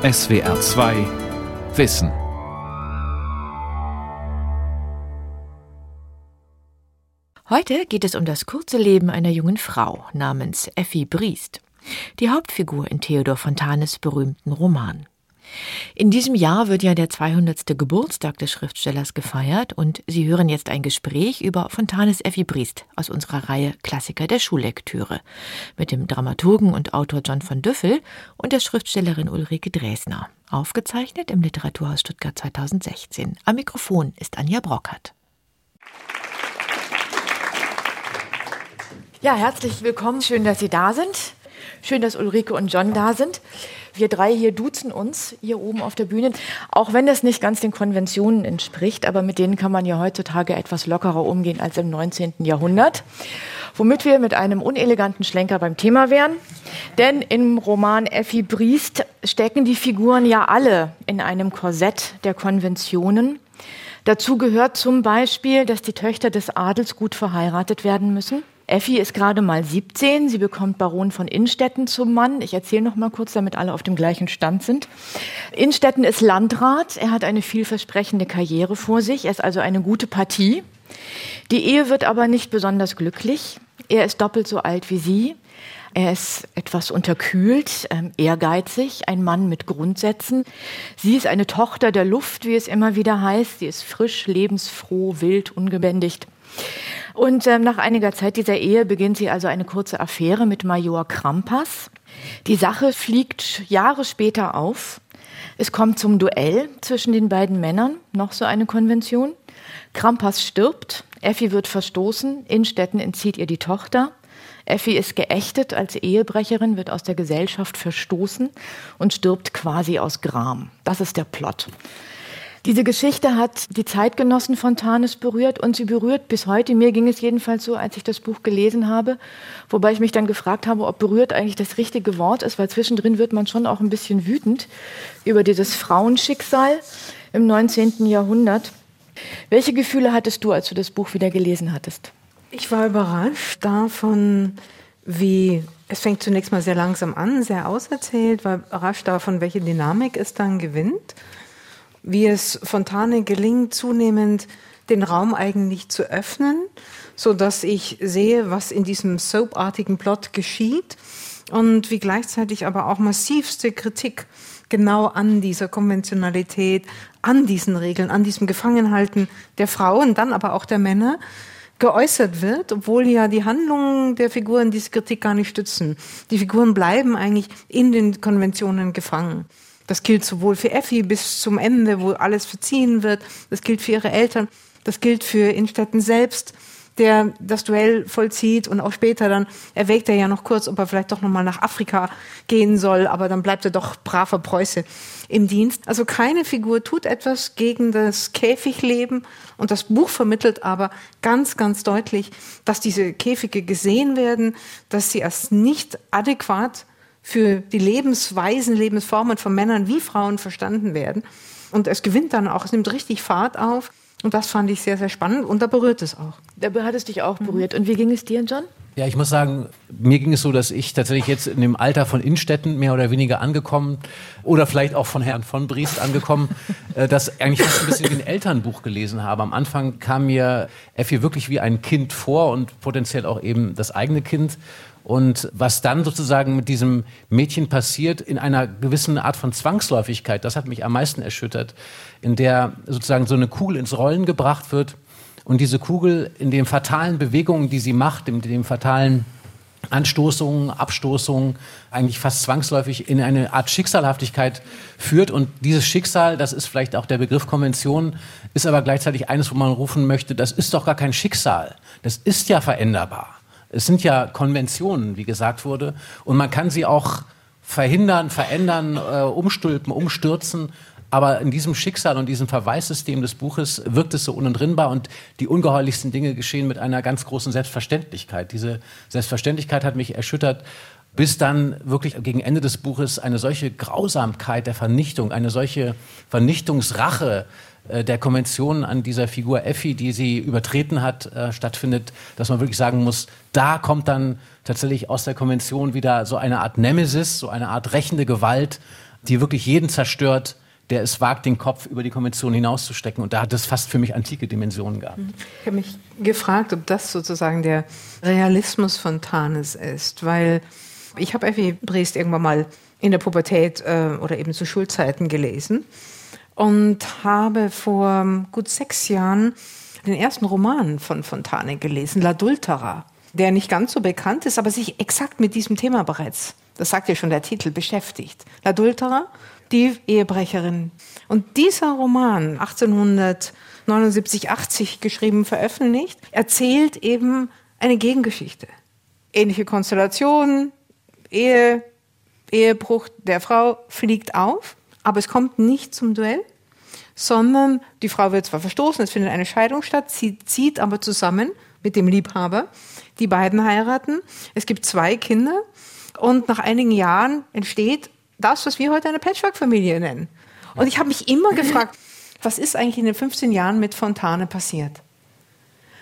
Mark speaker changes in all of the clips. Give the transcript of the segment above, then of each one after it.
Speaker 1: SWR 2 Wissen.
Speaker 2: Heute geht es um das kurze Leben einer jungen Frau namens Effi Briest, die Hauptfigur in Theodor Fontanes berühmten Roman. In diesem Jahr wird ja der 200. Geburtstag des Schriftstellers gefeiert und Sie hören jetzt ein Gespräch über Fontanes Effi Briest aus unserer Reihe Klassiker der Schullektüre mit dem Dramaturgen und Autor John von Düffel und der Schriftstellerin Ulrike Dresner. Aufgezeichnet im Literaturhaus Stuttgart 2016. Am Mikrofon ist Anja Brockert. Ja, herzlich willkommen. Schön, dass Sie da sind. Schön, dass Ulrike und John da sind. Wir drei hier duzen uns hier oben auf der Bühne, auch wenn das nicht ganz den Konventionen entspricht, aber mit denen kann man ja heutzutage etwas lockerer umgehen als im 19. Jahrhundert. Womit wir mit einem uneleganten Schlenker beim Thema wären. Denn im Roman Effi Briest stecken die Figuren ja alle in einem Korsett der Konventionen. Dazu gehört zum Beispiel, dass die Töchter des Adels gut verheiratet werden müssen. Effi ist gerade mal 17. Sie bekommt Baron von Innstetten zum Mann. Ich erzähle noch mal kurz, damit alle auf dem gleichen Stand sind. Innstetten ist Landrat. Er hat eine vielversprechende Karriere vor sich. Er ist also eine gute Partie. Die Ehe wird aber nicht besonders glücklich. Er ist doppelt so alt wie sie. Er ist etwas unterkühlt, ähm, ehrgeizig, ein Mann mit Grundsätzen. Sie ist eine Tochter der Luft, wie es immer wieder heißt. Sie ist frisch, lebensfroh, wild, ungebändigt. Und ähm, nach einiger Zeit dieser Ehe beginnt sie also eine kurze Affäre mit Major Krampas. Die Sache fliegt Jahre später auf. Es kommt zum Duell zwischen den beiden Männern, noch so eine Konvention. Krampas stirbt, Effi wird verstoßen, Innstetten entzieht ihr die Tochter. Effi ist geächtet als Ehebrecherin, wird aus der Gesellschaft verstoßen und stirbt quasi aus Gram. Das ist der Plot. Diese Geschichte hat die Zeitgenossen Fontanes berührt und sie berührt bis heute. Mir ging es jedenfalls so, als ich das Buch gelesen habe, wobei ich mich dann gefragt habe, ob berührt eigentlich das richtige Wort ist, weil zwischendrin wird man schon auch ein bisschen wütend über dieses Frauenschicksal im 19. Jahrhundert. Welche Gefühle hattest du, als du das Buch wieder gelesen hattest?
Speaker 3: Ich war überrascht davon, wie es fängt zunächst mal sehr langsam an, sehr auserzählt, war überrascht davon, welche Dynamik es dann gewinnt wie es Fontane gelingt, zunehmend den Raum eigentlich zu öffnen, so dass ich sehe, was in diesem soapartigen Plot geschieht und wie gleichzeitig aber auch massivste Kritik genau an dieser Konventionalität, an diesen Regeln, an diesem Gefangenhalten der Frauen, dann aber auch der Männer geäußert wird, obwohl ja die Handlungen der Figuren diese Kritik gar nicht stützen. Die Figuren bleiben eigentlich in den Konventionen gefangen. Das gilt sowohl für Effi bis zum Ende, wo alles verziehen wird. Das gilt für ihre Eltern. Das gilt für Innstetten selbst, der das Duell vollzieht und auch später dann erwägt er ja noch kurz, ob er vielleicht doch nochmal nach Afrika gehen soll, aber dann bleibt er doch braver Preuße im Dienst. Also keine Figur tut etwas gegen das Käfigleben und das Buch vermittelt aber ganz, ganz deutlich, dass diese Käfige gesehen werden, dass sie als nicht adäquat für die Lebensweisen, Lebensformen von Männern wie Frauen verstanden werden. Und es gewinnt dann auch, es nimmt richtig Fahrt auf. Und das fand ich sehr, sehr spannend und da berührt es auch.
Speaker 2: Da hat es dich auch berührt. Und wie ging es dir, John?
Speaker 4: Ja, ich muss sagen, mir ging es so, dass ich tatsächlich jetzt in dem Alter von Innstetten mehr oder weniger angekommen oder vielleicht auch von Herrn von Briest angekommen, äh, das eigentlich fast ein bisschen wie ein Elternbuch gelesen habe. Am Anfang kam mir Effi wirklich wie ein Kind vor und potenziell auch eben das eigene Kind. Und was dann sozusagen mit diesem Mädchen passiert, in einer gewissen Art von Zwangsläufigkeit, das hat mich am meisten erschüttert, in der sozusagen so eine Kugel ins Rollen gebracht wird und diese Kugel in den fatalen Bewegungen, die sie macht, in den fatalen Anstoßungen, Abstoßungen eigentlich fast zwangsläufig in eine Art Schicksalhaftigkeit führt. Und dieses Schicksal, das ist vielleicht auch der Begriff Konvention, ist aber gleichzeitig eines, wo man rufen möchte, das ist doch gar kein Schicksal. Das ist ja veränderbar. Es sind ja Konventionen, wie gesagt wurde, und man kann sie auch verhindern, verändern, äh, umstülpen, umstürzen. Aber in diesem Schicksal und diesem Verweissystem des Buches wirkt es so unentrinnbar und die ungeheuerlichsten Dinge geschehen mit einer ganz großen Selbstverständlichkeit. Diese Selbstverständlichkeit hat mich erschüttert, bis dann wirklich gegen Ende des Buches eine solche Grausamkeit der Vernichtung, eine solche Vernichtungsrache der Konvention an dieser Figur Effi, die sie übertreten hat, äh, stattfindet, dass man wirklich sagen muss, da kommt dann tatsächlich aus der Konvention wieder so eine Art Nemesis, so eine Art rächende Gewalt, die wirklich jeden zerstört, der es wagt, den Kopf über die Konvention hinauszustecken. Und da hat es fast für mich antike Dimensionen gehabt.
Speaker 3: Ich habe mich gefragt, ob das sozusagen der Realismus von Tanes ist, weil ich habe Effi Briest irgendwann mal in der Pubertät äh, oder eben zu Schulzeiten gelesen und habe vor gut sechs Jahren den ersten Roman von Fontane gelesen, L'Adultera, der nicht ganz so bekannt ist, aber sich exakt mit diesem Thema bereits, das sagt ja schon der Titel, beschäftigt. L'Adultera, die Ehebrecherin. Und dieser Roman, 1879, 80 geschrieben, veröffentlicht, erzählt eben eine Gegengeschichte. Ähnliche Konstellation, Ehe, Ehebruch der Frau fliegt auf, aber es kommt nicht zum Duell, sondern die Frau wird zwar verstoßen, es findet eine Scheidung statt, sie zieht aber zusammen mit dem Liebhaber. Die beiden heiraten. Es gibt zwei Kinder und nach einigen Jahren entsteht das, was wir heute eine Patchwork-Familie nennen. Und ich habe mich immer gefragt, was ist eigentlich in den 15 Jahren mit Fontane passiert?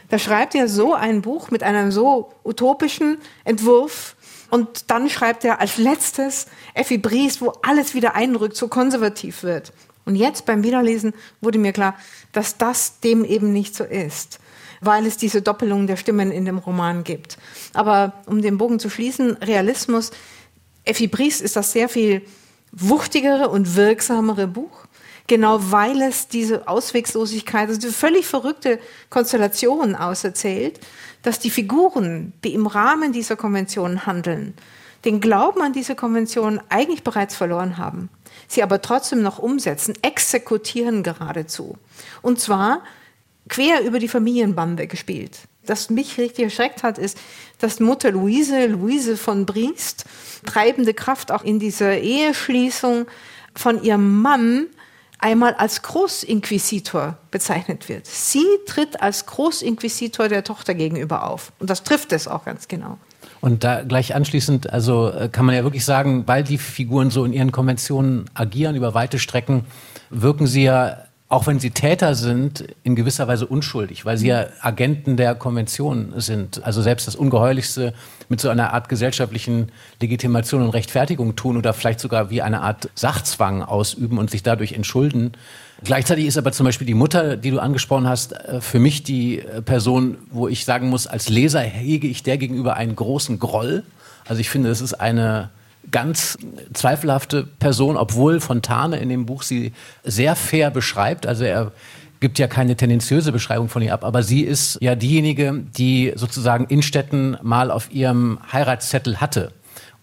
Speaker 3: Da schreibt er so ein Buch mit einem so utopischen Entwurf und dann schreibt er als letztes Effi Briest, wo alles wieder einrückt, so konservativ wird. Und jetzt beim Wiederlesen wurde mir klar, dass das dem eben nicht so ist, weil es diese Doppelung der Stimmen in dem Roman gibt. Aber um den Bogen zu schließen, Realismus, Effi Briest ist das sehr viel wuchtigere und wirksamere Buch. Genau weil es diese Auswegslosigkeit, also diese völlig verrückte Konstellation auserzählt, dass die Figuren, die im Rahmen dieser Konvention handeln, den Glauben an diese Konvention eigentlich bereits verloren haben sie aber trotzdem noch umsetzen, exekutieren geradezu. Und zwar quer über die Familienbande gespielt. Das mich richtig erschreckt hat, ist, dass Mutter Luise, Luise von Briest, treibende Kraft auch in dieser Eheschließung von ihrem Mann einmal als Großinquisitor bezeichnet wird. Sie tritt als Großinquisitor der Tochter gegenüber auf. Und das trifft es auch ganz genau.
Speaker 4: Und da gleich anschließend, also äh, kann man ja wirklich sagen, weil die Figuren so in ihren Konventionen agieren über weite Strecken, wirken sie ja, auch wenn sie Täter sind, in gewisser Weise unschuldig, weil sie ja Agenten der Konvention sind. Also selbst das Ungeheuerlichste mit so einer Art gesellschaftlichen Legitimation und Rechtfertigung tun oder vielleicht sogar wie eine Art Sachzwang ausüben und sich dadurch entschulden. Gleichzeitig ist aber zum Beispiel die Mutter, die du angesprochen hast, äh, für mich die äh, Person, wo ich sagen muss, als Leser hege ich der gegenüber einen großen Groll. Also ich finde, das ist eine ganz zweifelhafte Person, obwohl Fontane in dem Buch sie sehr fair beschreibt. Also er gibt ja keine tendenziöse Beschreibung von ihr ab, aber sie ist ja diejenige, die sozusagen Innstetten mal auf ihrem Heiratszettel hatte.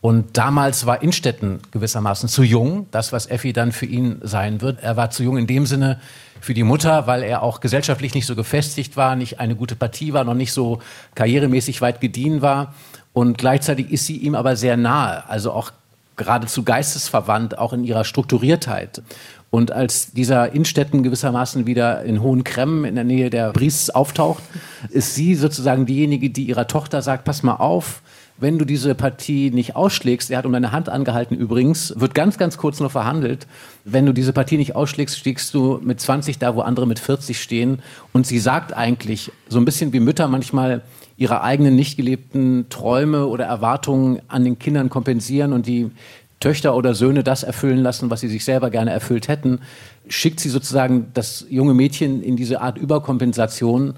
Speaker 4: Und damals war Innstetten gewissermaßen zu jung, das, was Effi dann für ihn sein wird. Er war zu jung in dem Sinne für die Mutter, weil er auch gesellschaftlich nicht so gefestigt war, nicht eine gute Partie war, noch nicht so karrieremäßig weit gediehen war. Und gleichzeitig ist sie ihm aber sehr nahe, also auch geradezu geistesverwandt, auch in ihrer Strukturiertheit. Und als dieser Innstetten gewissermaßen wieder in Hohen Cremmen in der Nähe der Briests auftaucht, ist sie sozusagen diejenige, die ihrer Tochter sagt, pass mal auf, wenn du diese Partie nicht ausschlägst, er hat um deine Hand angehalten übrigens, wird ganz, ganz kurz nur verhandelt. Wenn du diese Partie nicht ausschlägst, stiegst du mit 20 da, wo andere mit 40 stehen. Und sie sagt eigentlich, so ein bisschen wie Mütter manchmal ihre eigenen nicht gelebten Träume oder Erwartungen an den Kindern kompensieren und die Töchter oder Söhne das erfüllen lassen, was sie sich selber gerne erfüllt hätten, schickt sie sozusagen das junge Mädchen in diese Art Überkompensation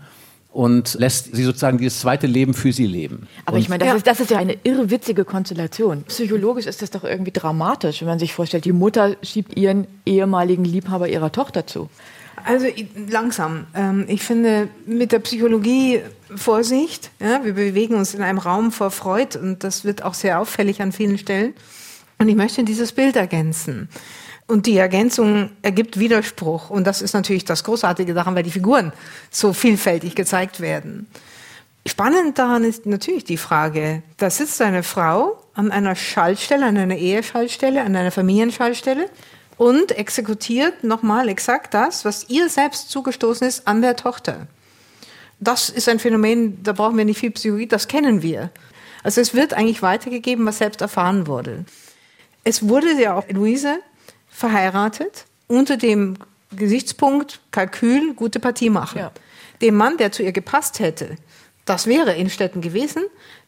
Speaker 4: und lässt sie sozusagen dieses zweite Leben für sie leben.
Speaker 2: Aber
Speaker 4: und
Speaker 2: ich meine, das, ja. ist, das ist ja eine irrwitzige Konstellation. Psychologisch ist das doch irgendwie dramatisch, wenn man sich vorstellt, die Mutter schiebt ihren ehemaligen Liebhaber ihrer Tochter zu.
Speaker 3: Also langsam. Ähm, ich finde mit der Psychologie Vorsicht. Ja, wir bewegen uns in einem Raum vor Freud und das wird auch sehr auffällig an vielen Stellen. Und ich möchte dieses Bild ergänzen. Und die Ergänzung ergibt Widerspruch. Und das ist natürlich das Großartige daran, weil die Figuren so vielfältig gezeigt werden. Spannend daran ist natürlich die Frage, da sitzt eine Frau an einer Schaltstelle, an einer Eheschaltstelle, an einer Familienschaltstelle und exekutiert nochmal exakt das, was ihr selbst zugestoßen ist an der Tochter. Das ist ein Phänomen, da brauchen wir nicht viel Psychologie, das kennen wir. Also es wird eigentlich weitergegeben, was selbst erfahren wurde. Es wurde ja auch Luise verheiratet unter dem Gesichtspunkt Kalkül, gute Partie machen. Ja. Dem Mann, der zu ihr gepasst hätte, das wäre Innstetten gewesen,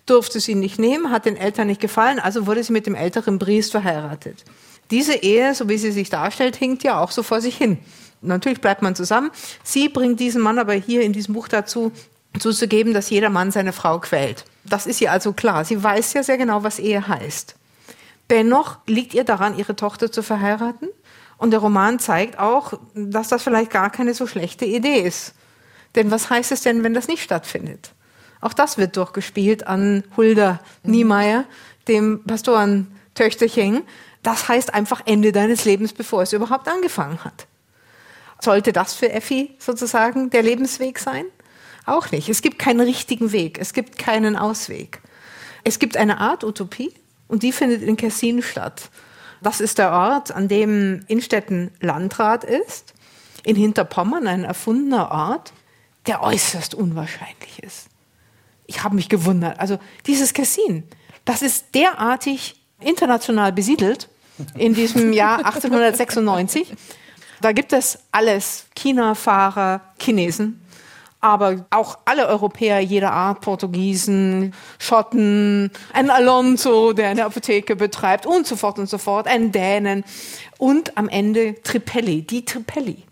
Speaker 3: durfte sie nicht nehmen, hat den Eltern nicht gefallen, also wurde sie mit dem älteren Briest verheiratet. Diese Ehe, so wie sie sich darstellt, hinkt ja auch so vor sich hin. Natürlich bleibt man zusammen. Sie bringt diesen Mann aber hier in diesem Buch dazu, zuzugeben, dass jeder Mann seine Frau quält. Das ist ihr also klar. Sie weiß ja sehr genau, was Ehe heißt. Dennoch liegt ihr daran, ihre Tochter zu verheiraten. Und der Roman zeigt auch, dass das vielleicht gar keine so schlechte Idee ist. Denn was heißt es denn, wenn das nicht stattfindet? Auch das wird durchgespielt an Hulda Niemeyer, dem Pastorentöchterchen. Das heißt einfach Ende deines Lebens, bevor es überhaupt angefangen hat. Sollte das für Effi sozusagen der Lebensweg sein? Auch nicht. Es gibt keinen richtigen Weg. Es gibt keinen Ausweg. Es gibt eine Art Utopie und die findet in Kessin statt. Das ist der Ort, an dem Innstetten Landrat ist. In Hinterpommern ein erfundener Ort, der äußerst unwahrscheinlich ist. Ich habe mich gewundert. Also dieses Kessin, das ist derartig international besiedelt in diesem Jahr 1896. Da gibt es alles. China-Fahrer, Chinesen, aber auch alle Europäer jeder Art, Portugiesen, Schotten, ein Alonso, der eine Apotheke betreibt und so fort und so fort, ein Dänen und am Ende Tripelli, die Tripelli,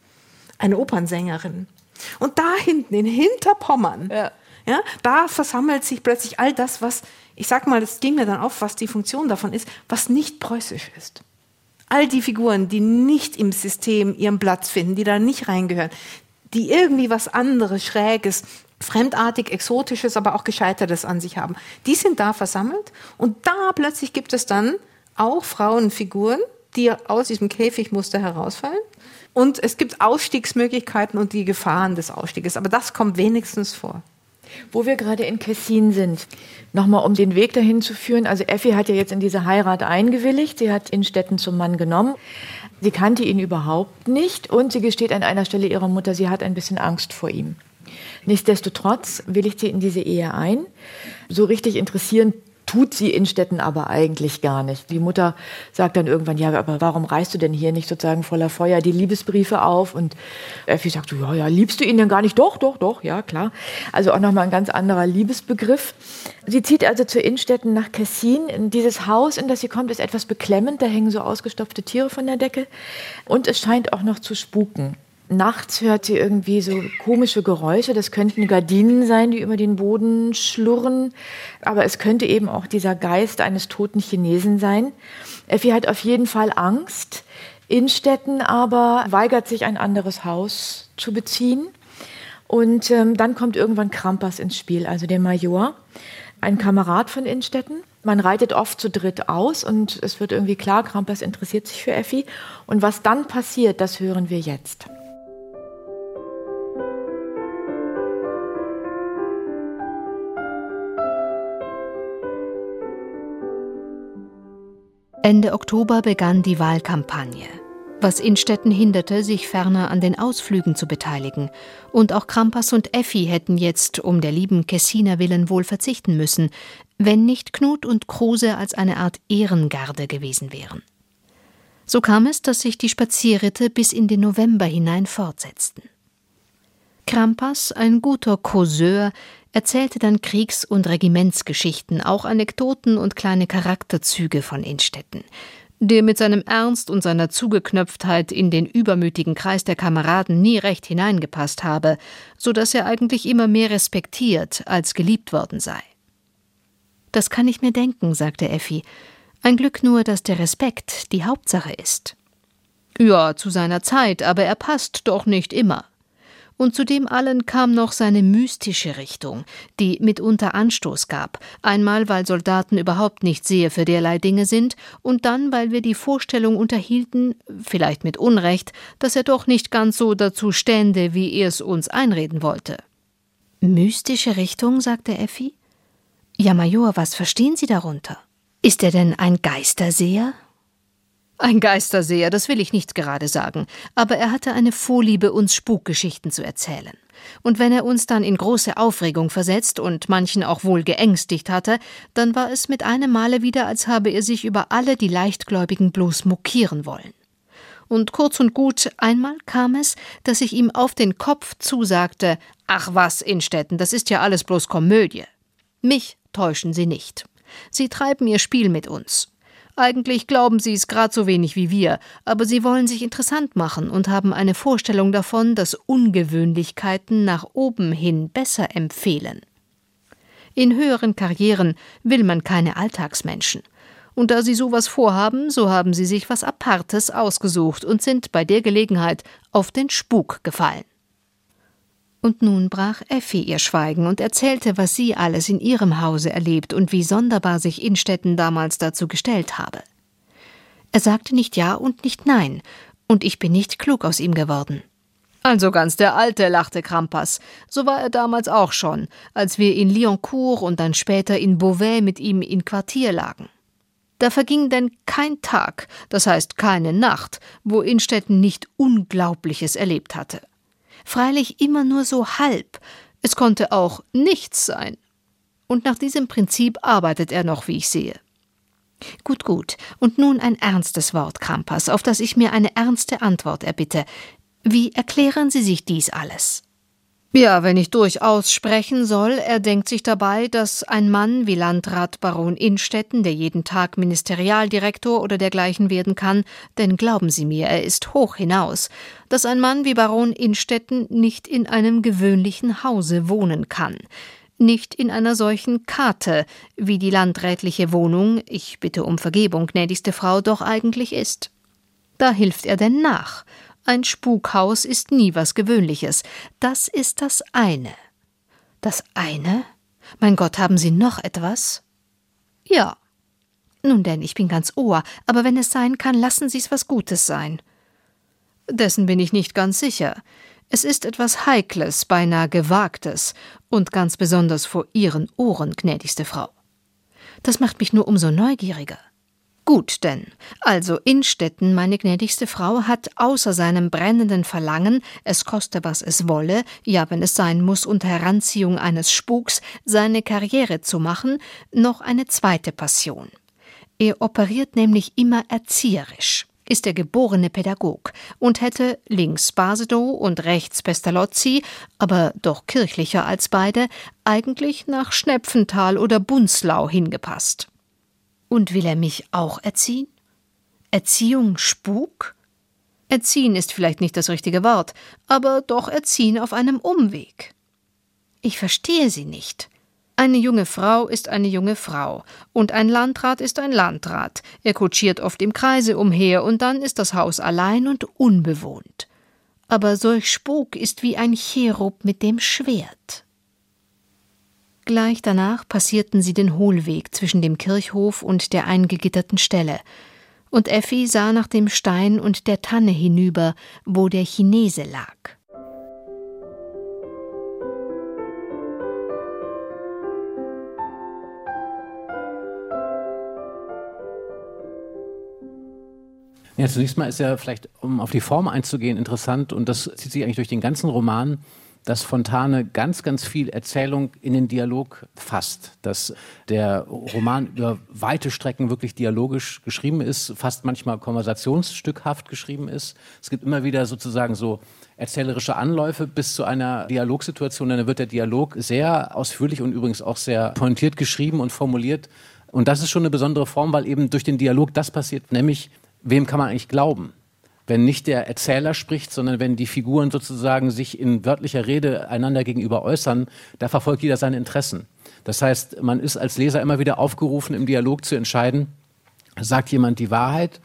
Speaker 3: eine Opernsängerin. Und da hinten in Hinterpommern, ja. ja, da versammelt sich plötzlich all das, was, ich sag mal, das ging mir dann auf, was die Funktion davon ist, was nicht preußisch ist. All die Figuren, die nicht im System ihren Platz finden, die da nicht reingehören, die irgendwie was anderes, Schräges, fremdartig, exotisches, aber auch gescheitertes an sich haben. Die sind da versammelt und da plötzlich gibt es dann auch Frauenfiguren, die aus diesem Käfigmuster herausfallen. Und es gibt Ausstiegsmöglichkeiten und die Gefahren des Ausstieges. Aber das kommt wenigstens vor.
Speaker 2: Wo wir gerade in Kessin sind, nochmal um den Weg dahin zu führen. Also Effi hat ja jetzt in diese Heirat eingewilligt. Sie hat Innstetten zum Mann genommen. Sie kannte ihn überhaupt nicht und sie gesteht an einer Stelle ihrer Mutter, sie hat ein bisschen Angst vor ihm. Nichtsdestotrotz willigt sie in diese Ehe ein. So richtig interessieren tut sie Innstetten aber eigentlich gar nicht. Die Mutter sagt dann irgendwann, ja, aber warum reißt du denn hier nicht sozusagen voller Feuer die Liebesbriefe auf? Und Effi sagt, ja, ja, liebst du ihn denn gar nicht? Doch, doch, doch, ja, klar. Also auch nochmal ein ganz anderer Liebesbegriff. Sie zieht also zu Innstetten nach Kessin. Dieses Haus, in das sie kommt, ist etwas beklemmend. Da hängen so ausgestopfte Tiere von der Decke. Und es scheint auch noch zu spuken. Nachts hört sie irgendwie so komische Geräusche. Das könnten Gardinen sein, die über den Boden schlurren. Aber es könnte eben auch dieser Geist eines toten Chinesen sein. Effi hat auf jeden Fall Angst. Innstetten aber weigert sich, ein anderes Haus zu beziehen. Und ähm, dann kommt irgendwann Krampas ins Spiel, also der Major, ein Kamerad von Innstetten. Man reitet oft zu dritt aus und es wird irgendwie klar, Krampas interessiert sich für Effi. Und was dann passiert, das hören wir jetzt.
Speaker 5: Ende Oktober begann die Wahlkampagne. Was Innstetten hinderte, sich ferner an den Ausflügen zu beteiligen. Und auch Krampas und Effi hätten jetzt um der lieben Kessiner willen wohl verzichten müssen, wenn nicht Knut und Kruse als eine Art Ehrengarde gewesen wären. So kam es, dass sich die Spazierritte bis in den November hinein fortsetzten. Krampas, ein guter Causeur, erzählte dann Kriegs- und Regimentsgeschichten, auch Anekdoten und kleine Charakterzüge von Innstetten, der mit seinem Ernst und seiner Zugeknöpftheit in den übermütigen Kreis der Kameraden nie recht hineingepasst habe, so dass er eigentlich immer mehr respektiert als geliebt worden sei. Das kann ich mir denken, sagte Effi. Ein Glück nur, dass der Respekt die Hauptsache ist. Ja, zu seiner Zeit, aber er passt doch nicht immer und zu dem allen kam noch seine mystische Richtung, die mitunter Anstoß gab, einmal weil Soldaten überhaupt nicht sehr für derlei Dinge sind, und dann weil wir die Vorstellung unterhielten, vielleicht mit Unrecht, dass er doch nicht ganz so dazu stände, wie er es uns einreden wollte. Mystische Richtung, sagte Effi. Ja, Major, was verstehen Sie darunter? Ist er denn ein Geisterseher? Ein Geisterseher, das will ich nicht gerade sagen, aber er hatte eine Vorliebe, uns Spukgeschichten zu erzählen. Und wenn er uns dann in große Aufregung versetzt und manchen auch wohl geängstigt hatte, dann war es mit einem Male wieder, als habe er sich über alle die Leichtgläubigen bloß mokieren wollen. Und kurz und gut, einmal kam es, dass ich ihm auf den Kopf zusagte, ach was, Innstetten, das ist ja alles bloß Komödie. Mich täuschen Sie nicht. Sie treiben Ihr Spiel mit uns. Eigentlich glauben sie es gerade so wenig wie wir, aber sie wollen sich interessant machen und haben eine Vorstellung davon, dass Ungewöhnlichkeiten nach oben hin besser empfehlen. In höheren Karrieren will man keine Alltagsmenschen. Und da sie sowas vorhaben, so haben sie sich was Apartes ausgesucht und sind bei der Gelegenheit auf den Spuk gefallen. Und nun brach Effi ihr Schweigen und erzählte, was sie alles in ihrem Hause erlebt und wie sonderbar sich Innstetten damals dazu gestellt habe. Er sagte nicht Ja und nicht Nein, und ich bin nicht klug aus ihm geworden. Also ganz der Alte, lachte Krampas. So war er damals auch schon, als wir in Lyoncourt und dann später in Beauvais mit ihm in Quartier lagen. Da verging denn kein Tag, das heißt keine Nacht, wo Innstetten nicht Unglaubliches erlebt hatte. Freilich immer nur so halb, es konnte auch nichts sein. Und nach diesem Prinzip arbeitet er noch, wie ich sehe. Gut, gut. Und nun ein ernstes Wort, Krampas, auf das ich mir eine ernste Antwort erbitte. Wie erklären Sie sich dies alles? Ja, wenn ich durchaus sprechen soll, er denkt sich dabei, dass ein Mann wie Landrat Baron Innstetten, der jeden Tag Ministerialdirektor oder dergleichen werden kann, denn glauben Sie mir, er ist hoch hinaus, dass ein Mann wie Baron Innstetten nicht in einem gewöhnlichen Hause wohnen kann, nicht in einer solchen Karte, wie die landrätliche Wohnung, ich bitte um Vergebung, gnädigste Frau, doch eigentlich ist. Da hilft er denn nach, ein Spukhaus ist nie was Gewöhnliches. Das ist das eine. Das eine? Mein Gott, haben Sie noch etwas? Ja. Nun denn, ich bin ganz Ohr, aber wenn es sein kann, lassen Sie's was Gutes sein. Dessen bin ich nicht ganz sicher. Es ist etwas Heikles, beinahe Gewagtes, und ganz besonders vor Ihren Ohren, gnädigste Frau. Das macht mich nur umso neugieriger. Gut denn, also Innstetten, meine gnädigste Frau, hat außer seinem brennenden Verlangen, es koste was es wolle, ja wenn es sein muss unter Heranziehung eines Spuks, seine Karriere zu machen, noch eine zweite Passion. Er operiert nämlich immer erzieherisch, ist der geborene Pädagog und hätte links Basedow und rechts Pestalozzi, aber doch kirchlicher als beide, eigentlich nach Schnepfenthal oder Bunzlau hingepasst. Und will er mich auch erziehen? Erziehung Spuk? Erziehen ist vielleicht nicht das richtige Wort, aber doch erziehen auf einem Umweg. Ich verstehe Sie nicht. Eine junge Frau ist eine junge Frau, und ein Landrat ist ein Landrat. Er kutschiert oft im Kreise umher, und dann ist das Haus allein und unbewohnt. Aber solch Spuk ist wie ein Cherub mit dem Schwert. Gleich danach passierten sie den Hohlweg zwischen dem Kirchhof und der eingegitterten Stelle, und Effi sah nach dem Stein und der Tanne hinüber, wo der Chinese lag.
Speaker 4: Ja, zunächst mal ist ja vielleicht, um auf die Form einzugehen, interessant, und das zieht sich eigentlich durch den ganzen Roman, dass Fontane ganz, ganz viel Erzählung in den Dialog fasst, dass der Roman über weite Strecken wirklich dialogisch geschrieben ist, fast manchmal konversationsstückhaft geschrieben ist. Es gibt immer wieder sozusagen so erzählerische Anläufe bis zu einer Dialogsituation, dann wird der Dialog sehr ausführlich und übrigens auch sehr pointiert geschrieben und formuliert. Und das ist schon eine besondere Form, weil eben durch den Dialog das passiert, nämlich wem kann man eigentlich glauben? Wenn nicht der Erzähler spricht, sondern wenn die Figuren sozusagen sich in wörtlicher Rede einander gegenüber äußern, da verfolgt jeder seine Interessen. Das heißt, man ist als Leser immer wieder aufgerufen, im Dialog zu entscheiden, sagt jemand die Wahrheit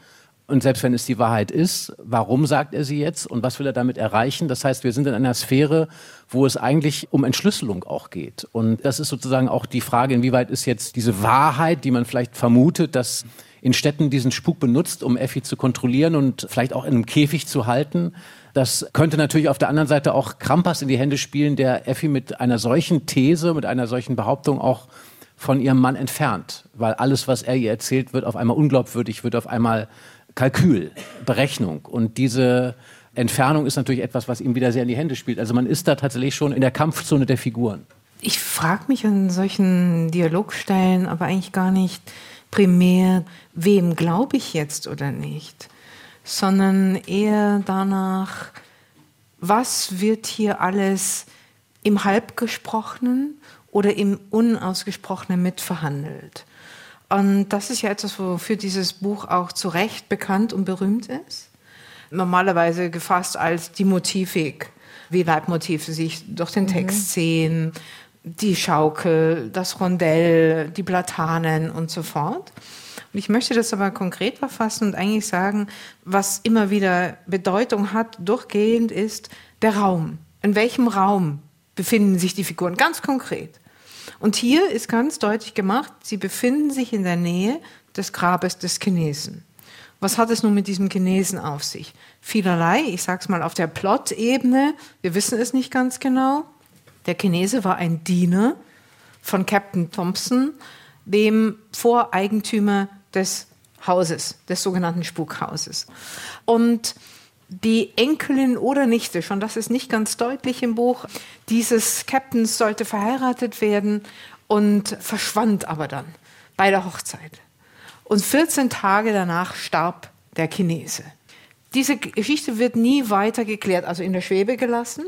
Speaker 4: und selbst wenn es die Wahrheit ist, warum sagt er sie jetzt und was will er damit erreichen? Das heißt, wir sind in einer Sphäre, wo es eigentlich um Entschlüsselung auch geht. Und das ist sozusagen auch die Frage, inwieweit ist jetzt diese Wahrheit, die man vielleicht vermutet, dass in Städten diesen Spuk benutzt, um Effi zu kontrollieren und vielleicht auch in einem Käfig zu halten. Das könnte natürlich auf der anderen Seite auch Krampas in die Hände spielen, der Effi mit einer solchen These, mit einer solchen Behauptung auch von ihrem Mann entfernt. Weil alles, was er ihr erzählt, wird auf einmal unglaubwürdig, wird auf einmal Kalkül, Berechnung. Und diese Entfernung ist natürlich etwas, was ihm wieder sehr in die Hände spielt. Also man ist da tatsächlich schon in der Kampfzone der Figuren.
Speaker 3: Ich frage mich an solchen Dialogstellen aber eigentlich gar nicht, primär, wem glaube ich jetzt oder nicht, sondern eher danach, was wird hier alles im Halbgesprochenen oder im Unausgesprochenen mitverhandelt. Und das ist ja etwas, wofür dieses Buch auch zu Recht bekannt und berühmt ist. Normalerweise gefasst als die Motivik, wie Leitmotive sich durch den Text mhm. sehen, die Schaukel, das Rondell, die Platanen und so fort. Und ich möchte das aber konkret verfassen und eigentlich sagen, was immer wieder Bedeutung hat, durchgehend ist der Raum. In welchem Raum befinden sich die Figuren? Ganz konkret. Und hier ist ganz deutlich gemacht, sie befinden sich in der Nähe des Grabes des Chinesen. Was hat es nun mit diesem Chinesen auf sich? Vielerlei, ich sage es mal auf der Plot-Ebene, wir wissen es nicht ganz genau. Der Chinese war ein Diener von Captain Thompson, dem Voreigentümer des Hauses, des sogenannten Spukhauses. Und die Enkelin oder Nichte, schon das ist nicht ganz deutlich im Buch, dieses Captains sollte verheiratet werden und verschwand aber dann bei der Hochzeit. Und 14 Tage danach starb der Chinese. Diese Geschichte wird nie weiter geklärt, also in der Schwebe gelassen.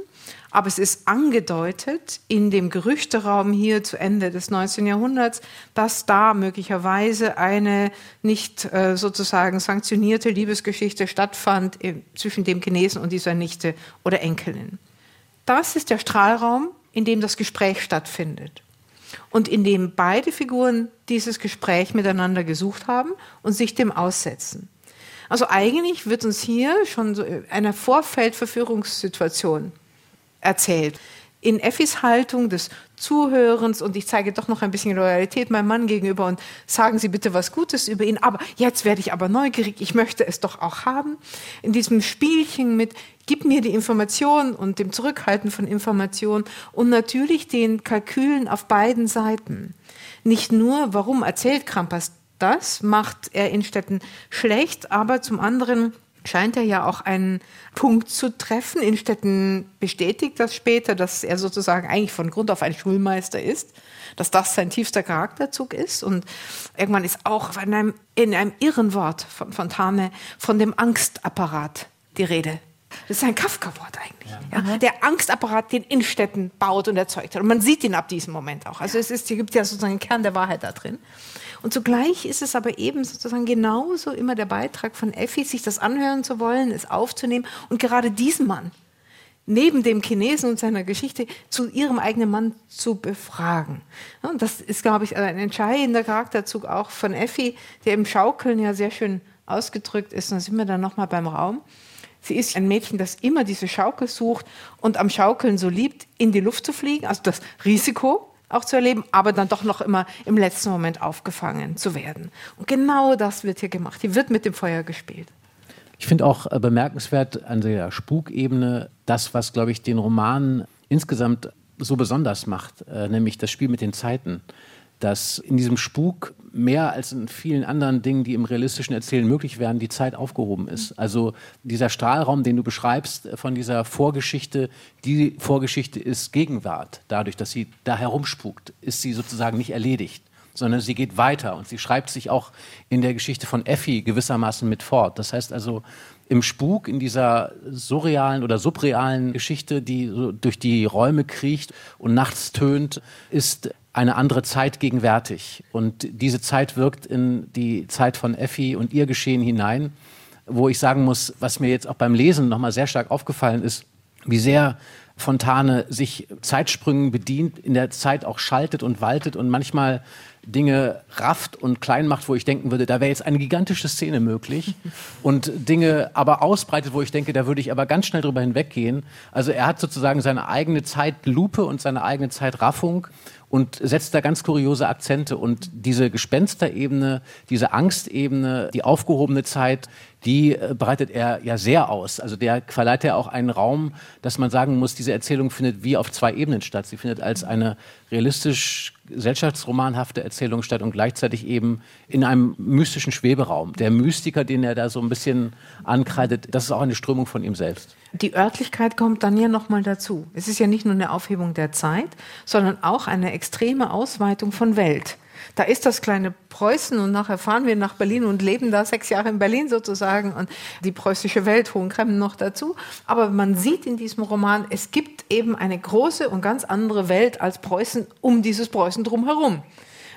Speaker 3: Aber es ist angedeutet in dem Gerüchteraum hier zu Ende des 19. Jahrhunderts, dass da möglicherweise eine nicht äh, sozusagen sanktionierte Liebesgeschichte stattfand zwischen dem Chinesen und dieser Nichte oder Enkelin. Das ist der Strahlraum, in dem das Gespräch stattfindet und in dem beide Figuren dieses Gespräch miteinander gesucht haben und sich dem aussetzen. Also eigentlich wird uns hier schon so eine Vorfeldverführungssituation erzählt. In Effis Haltung des Zuhörens und ich zeige doch noch ein bisschen Loyalität meinem Mann gegenüber und sagen Sie bitte was Gutes über ihn, aber jetzt werde ich aber neugierig, ich möchte es doch auch haben. In diesem Spielchen mit Gib mir die Information und dem Zurückhalten von Information und natürlich den Kalkülen auf beiden Seiten. Nicht nur, warum erzählt Krampas das, macht er Innstetten schlecht, aber zum anderen scheint er ja auch einen Punkt zu treffen. Innstetten bestätigt das später, dass er sozusagen eigentlich von Grund auf ein Schulmeister ist, dass das sein tiefster Charakterzug ist. Und irgendwann ist auch in einem, in einem irren Wort von Fontane von dem Angstapparat die Rede. Das ist ein Kafka-Wort eigentlich. Ja. Ja, der Angstapparat, den Innstetten baut und erzeugt hat. Und man sieht ihn ab diesem Moment auch. Also es ist, hier gibt ja sozusagen einen Kern der Wahrheit da drin. Und zugleich ist es aber eben sozusagen genauso immer der Beitrag von Effi, sich das anhören zu wollen, es aufzunehmen und gerade diesen Mann neben dem Chinesen und seiner Geschichte zu ihrem eigenen Mann zu befragen. Und das ist, glaube ich, ein entscheidender Charakterzug auch von Effi, der im Schaukeln ja sehr schön ausgedrückt ist. Und da sind wir dann nochmal beim Raum. Sie ist ein Mädchen, das immer diese Schaukel sucht und am Schaukeln so liebt, in die Luft zu fliegen, also das Risiko, auch zu erleben, aber dann doch noch immer im letzten Moment aufgefangen zu werden. Und genau das wird hier gemacht. Hier wird mit dem Feuer gespielt.
Speaker 4: Ich finde auch äh, bemerkenswert an der Spukebene das, was, glaube ich, den Roman insgesamt so besonders macht, äh, nämlich das Spiel mit den Zeiten dass in diesem Spuk mehr als in vielen anderen Dingen, die im realistischen Erzählen möglich wären, die Zeit aufgehoben ist. Also dieser Strahlraum, den du beschreibst äh, von dieser Vorgeschichte, die Vorgeschichte ist Gegenwart. Dadurch, dass sie da herumspukt, ist sie sozusagen nicht erledigt sondern sie geht weiter und sie schreibt sich auch in der Geschichte von Effi gewissermaßen mit fort. Das heißt also, im Spuk, in dieser surrealen oder subrealen Geschichte, die so durch die Räume kriecht und nachts tönt, ist eine andere Zeit gegenwärtig. Und diese Zeit wirkt in die Zeit von Effi und ihr Geschehen hinein, wo ich sagen muss, was mir jetzt auch beim Lesen nochmal sehr stark aufgefallen ist, wie sehr Fontane sich Zeitsprüngen bedient, in der Zeit auch schaltet und waltet und manchmal Dinge rafft und klein macht, wo ich denken würde, da wäre jetzt eine gigantische Szene möglich und Dinge aber ausbreitet, wo ich denke, da würde ich aber ganz schnell drüber hinweggehen. Also er hat sozusagen seine eigene Zeitlupe und seine eigene Zeitraffung und setzt da ganz kuriose Akzente. Und diese Gespensterebene, diese Angstebene, die aufgehobene Zeit, die äh, breitet er ja sehr aus. Also der verleiht ja auch einen Raum, dass man sagen muss, diese Erzählung findet wie auf zwei Ebenen statt. Sie findet als eine realistisch gesellschaftsromanhafte Erzählung statt und gleichzeitig eben in einem mystischen Schweberaum. Der Mystiker, den er da so ein bisschen ankreidet, das ist auch eine Strömung von ihm selbst.
Speaker 3: Die Örtlichkeit kommt dann ja nochmal dazu. Es ist ja nicht nur eine Aufhebung der Zeit, sondern auch eine extreme Ausweitung von Welt. Da ist das kleine Preußen und nachher fahren wir nach Berlin und leben da sechs Jahre in Berlin sozusagen und die preußische Welt, Hohenkremmen noch dazu. Aber man sieht in diesem Roman, es gibt eben eine große und ganz andere Welt als Preußen um dieses Preußen drumherum.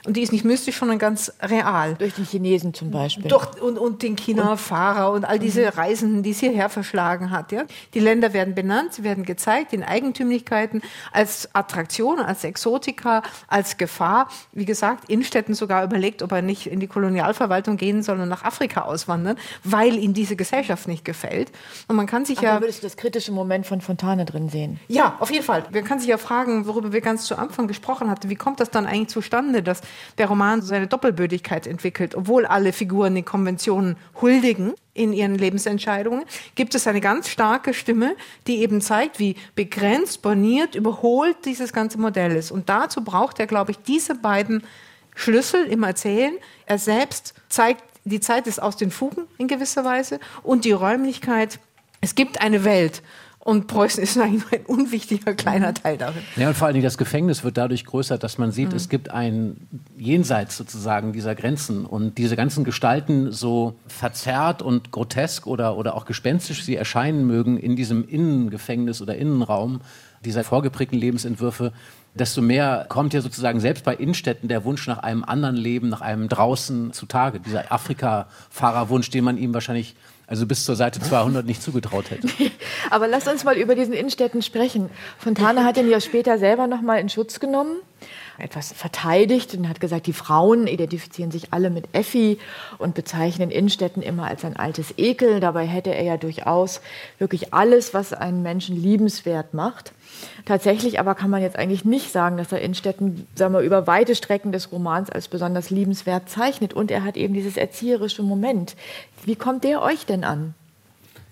Speaker 3: Und die ist nicht mystisch, sondern ganz real.
Speaker 2: Durch die Chinesen zum Beispiel.
Speaker 3: Doch, und, und den China-Fahrer und all diese mhm. Reisenden, die es hierher verschlagen hat. Ja? Die Länder werden benannt, sie werden gezeigt in Eigentümlichkeiten als Attraktion, als Exotika, als Gefahr. Wie gesagt, Innstetten sogar überlegt, ob er nicht in die Kolonialverwaltung gehen soll und nach Afrika auswandern, weil ihm diese Gesellschaft nicht gefällt. Und man kann sich Ach, ja.
Speaker 2: Da würdest du das kritische Moment von Fontane drin sehen.
Speaker 3: Ja, auf jeden Fall. Man kann sich ja fragen, worüber wir ganz zu Anfang gesprochen hatten. Wie kommt das dann eigentlich zustande, dass der Roman seine Doppelbödigkeit entwickelt, obwohl alle Figuren den Konventionen huldigen in ihren Lebensentscheidungen, gibt es eine ganz starke Stimme, die eben zeigt, wie begrenzt, borniert, überholt dieses ganze Modell ist. Und dazu braucht er, glaube ich, diese beiden Schlüssel im Erzählen. Er selbst zeigt, die Zeit ist aus den Fugen in gewisser Weise und die Räumlichkeit. Es gibt eine Welt und Preußen ist eigentlich nur ein unwichtiger kleiner Teil darin.
Speaker 4: Ja, und vor allen Dingen das Gefängnis wird dadurch größer, dass man sieht, mhm. es gibt ein Jenseits sozusagen dieser Grenzen. Und diese ganzen Gestalten, so verzerrt und grotesk oder, oder auch gespenstisch sie erscheinen mögen in diesem Innengefängnis oder Innenraum dieser vorgeprägten Lebensentwürfe, desto mehr kommt ja sozusagen selbst bei Innenstädten der Wunsch nach einem anderen Leben, nach einem draußen zutage. Dieser Afrika-Fahrerwunsch, den man ihm wahrscheinlich also bis zur Seite 200 nicht zugetraut hätte.
Speaker 2: Aber lasst uns mal über diesen Innenstädten sprechen. Fontane hat ihn ja später selber noch mal in Schutz genommen etwas verteidigt und hat gesagt, die Frauen identifizieren sich alle mit Effi und bezeichnen Innenstädten immer als ein altes Ekel. Dabei hätte er ja durchaus wirklich alles, was einen Menschen liebenswert macht. Tatsächlich aber kann man jetzt eigentlich nicht sagen, dass er Innenstädten sagen wir, über weite Strecken des Romans als besonders liebenswert zeichnet. Und er hat eben dieses erzieherische Moment. Wie kommt der euch denn an?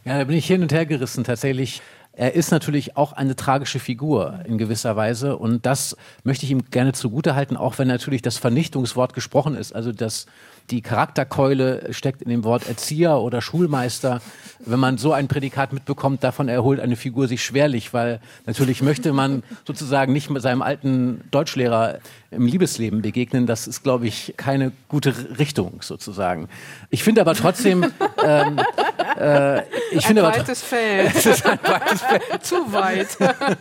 Speaker 4: Ja, da bin ich hin und her gerissen. Tatsächlich er ist natürlich auch eine tragische Figur in gewisser Weise und das möchte ich ihm gerne zugutehalten, auch wenn natürlich das Vernichtungswort gesprochen ist. Also das die Charakterkeule steckt in dem Wort Erzieher oder Schulmeister. Wenn man so ein Prädikat mitbekommt, davon erholt eine Figur sich schwerlich, weil natürlich möchte man sozusagen nicht mit seinem alten Deutschlehrer im Liebesleben begegnen. Das ist, glaube ich, keine gute Richtung sozusagen. Ich finde aber trotzdem, ähm,
Speaker 3: äh, ich ein finde aber weites Feld. es ist ein weites Feld. Zu weit.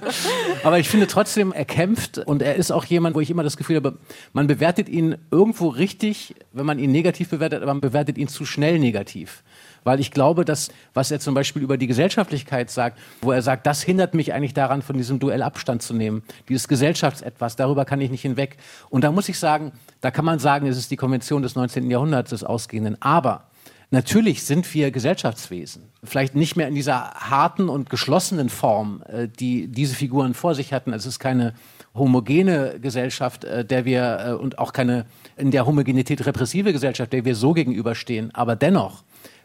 Speaker 4: aber ich finde trotzdem, er kämpft und er ist auch jemand, wo ich immer das Gefühl habe, man bewertet ihn irgendwo richtig, wenn man ihn negativ bewertet, aber man bewertet ihn zu schnell negativ. Weil ich glaube, dass, was er zum Beispiel über die Gesellschaftlichkeit sagt, wo er sagt, das hindert mich eigentlich daran, von diesem Duell Abstand zu nehmen. Dieses Gesellschaftsetwas, darüber kann ich nicht hinweg. Und da muss ich sagen, da kann man sagen, es ist die Konvention des 19. Jahrhunderts des Ausgehenden. Aber Natürlich sind wir Gesellschaftswesen. Vielleicht nicht mehr in dieser harten und geschlossenen Form, äh, die diese Figuren vor sich hatten. Es ist keine homogene Gesellschaft, äh, der wir äh, und auch keine in der Homogenität repressive Gesellschaft, der wir so gegenüberstehen. Aber dennoch,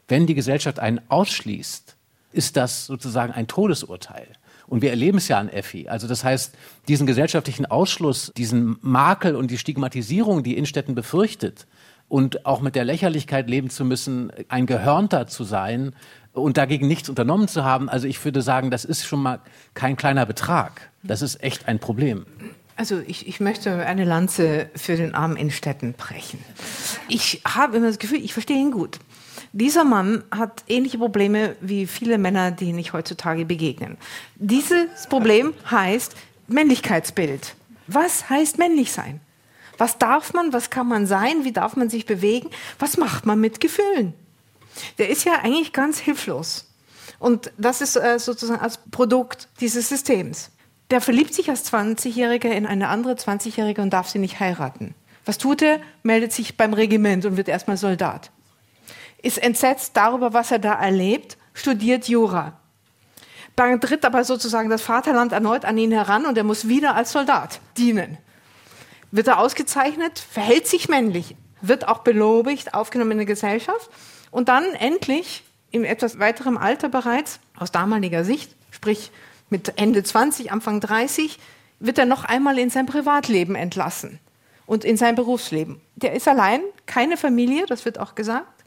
Speaker 4: wenn die Gesellschaft einen ausschließt, ist das sozusagen ein Todesurteil. Und wir erleben es ja an Effi. Also das heißt, diesen gesellschaftlichen Ausschluss, diesen Makel und die Stigmatisierung, die Innenstädten befürchtet, und auch mit der Lächerlichkeit leben zu müssen, ein Gehörnter zu sein und dagegen nichts unternommen zu haben. Also ich würde sagen, das ist schon mal kein kleiner Betrag. Das ist echt ein Problem.
Speaker 3: Also ich, ich möchte eine Lanze für den armen Innenstädten brechen. Ich habe immer das Gefühl, ich verstehe ihn gut. Dieser Mann hat ähnliche Probleme wie viele Männer, denen ich heutzutage begegnen. Dieses Problem heißt Männlichkeitsbild. Was heißt männlich sein? Was darf man, was kann man sein, wie darf man sich bewegen, was macht man mit Gefühlen? Der ist ja eigentlich ganz hilflos. Und das ist äh, sozusagen als Produkt dieses Systems. Der verliebt sich als 20-Jähriger in eine andere 20-Jährige und darf sie nicht heiraten. Was tut er? Meldet sich beim Regiment und wird erstmal Soldat. Ist entsetzt darüber, was er da erlebt, studiert Jura. Dann tritt aber sozusagen das Vaterland erneut an ihn heran und er muss wieder als Soldat dienen wird er ausgezeichnet, verhält sich männlich, wird auch belobigt, aufgenommen in der Gesellschaft und dann endlich im etwas weiteren Alter bereits, aus damaliger Sicht, sprich mit Ende 20, Anfang 30, wird er noch einmal in sein Privatleben entlassen und in sein Berufsleben. Der ist allein, keine Familie, das wird auch gesagt.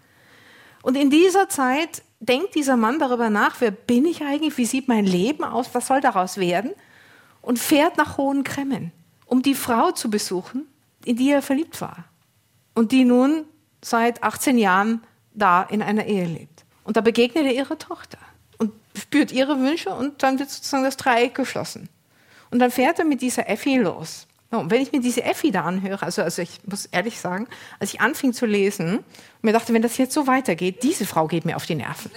Speaker 3: Und in dieser Zeit denkt dieser Mann darüber nach, wer bin ich eigentlich, wie sieht mein Leben aus, was soll daraus werden? Und fährt nach Hohen Cremmen um die Frau zu besuchen, in die er verliebt war und die nun seit 18 Jahren da in einer Ehe lebt. Und da begegnet er ihrer Tochter und spürt ihre Wünsche und dann wird sozusagen das Dreieck geschlossen. Und dann fährt er mit dieser Effi los. und wenn ich mir diese Effi da anhöre, also, also ich muss ehrlich sagen, als ich anfing zu lesen, mir dachte, wenn das jetzt so weitergeht, diese Frau geht mir auf die Nerven.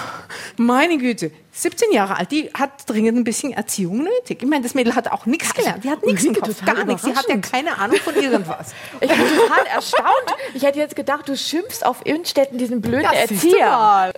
Speaker 3: Meine Güte, 17 Jahre alt, die hat dringend ein bisschen Erziehung nötig. Ich meine, das Mädel hat auch nichts gelernt. Die hat nichts Kopf, gar nichts. Sie hat ja keine Ahnung von irgendwas.
Speaker 2: ich bin total erstaunt. Ich hätte jetzt gedacht, du schimpfst auf Innstetten diesen blöden ja, Erzieher. Ja,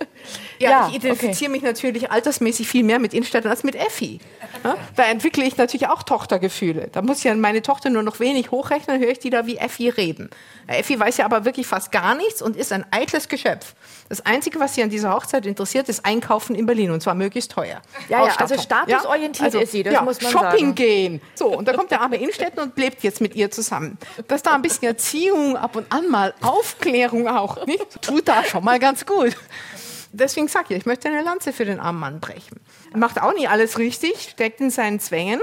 Speaker 3: ja, ich identifiziere okay. mich natürlich altersmäßig viel mehr mit Innstetten als mit Effi. Ja? Da entwickle ich natürlich auch Tochtergefühle. Da muss ja meine Tochter nur noch wenig hochrechnen, höre ich die da wie Effi reden. Effi weiß ja aber wirklich fast gar nichts und ist ein eitles Geschöpf. Das Einzige, was sie an dieser Hochzeit interessiert, ist Einkaufen in Berlin und zwar möglichst teuer.
Speaker 2: Ja, ja also statusorientiert ja? also, ist sie, das ja, muss man
Speaker 3: Shopping
Speaker 2: sagen.
Speaker 3: gehen. So, und da kommt der arme Innstetten und lebt jetzt mit ihr zusammen. Dass da ein bisschen Erziehung, ab und an mal Aufklärung auch, nicht? tut da schon mal ganz gut. Deswegen sag ich, ich möchte eine Lanze für den armen Mann brechen. Er macht auch nie alles richtig, steckt in seinen Zwängen,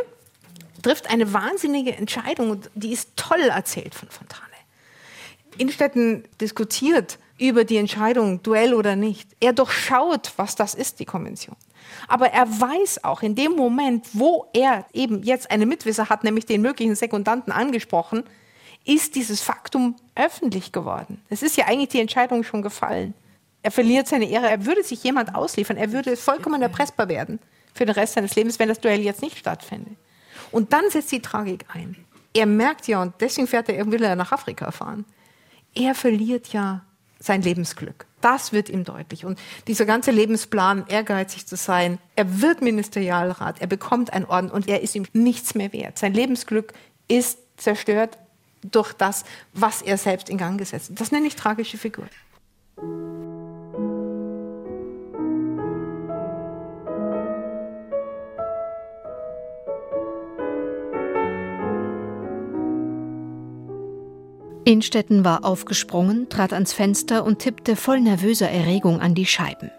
Speaker 3: trifft eine wahnsinnige Entscheidung und die ist toll erzählt von Fontane. Innstetten diskutiert über die Entscheidung, Duell oder nicht. Er durchschaut, was das ist, die Konvention. Aber er weiß auch in dem Moment, wo er eben jetzt eine Mitwisser hat, nämlich den möglichen Sekundanten angesprochen, ist dieses Faktum öffentlich geworden. Es ist ja eigentlich die Entscheidung schon gefallen. Er verliert seine Ehre, er würde sich jemand ausliefern, er würde vollkommen erpressbar werden für den Rest seines Lebens, wenn das Duell jetzt nicht stattfände. Und dann setzt die Tragik ein. Er merkt ja, und deswegen fährt er, will er nach Afrika fahren, er verliert ja sein Lebensglück. Das wird ihm deutlich. Und dieser ganze Lebensplan, ehrgeizig zu sein, er wird Ministerialrat, er bekommt einen Orden und er ist ihm nichts mehr wert. Sein Lebensglück ist zerstört durch das, was er selbst in Gang gesetzt hat. Das nenne ich tragische Figur.
Speaker 5: Innstetten war aufgesprungen, trat ans Fenster und tippte voll nervöser Erregung an die Scheiben.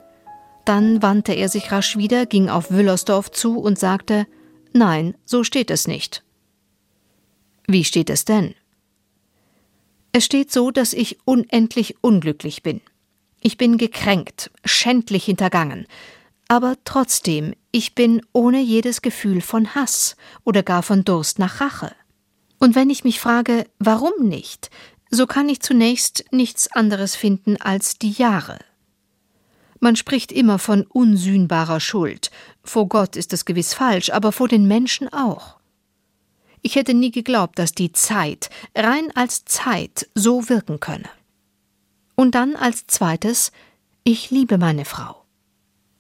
Speaker 5: Dann wandte er sich rasch wieder, ging auf Wüllersdorf zu und sagte Nein, so steht es nicht. Wie steht es denn? Es steht so, dass ich unendlich unglücklich bin. Ich bin gekränkt, schändlich hintergangen, aber trotzdem, ich bin ohne jedes Gefühl von Hass oder gar von Durst nach Rache. Und wenn ich mich frage, warum nicht, so kann ich zunächst nichts anderes finden als die Jahre. Man spricht immer von unsühnbarer Schuld. Vor Gott ist es gewiss falsch, aber vor den Menschen auch. Ich hätte nie geglaubt, dass die Zeit, rein als Zeit, so wirken könne. Und dann als zweites, ich liebe meine Frau.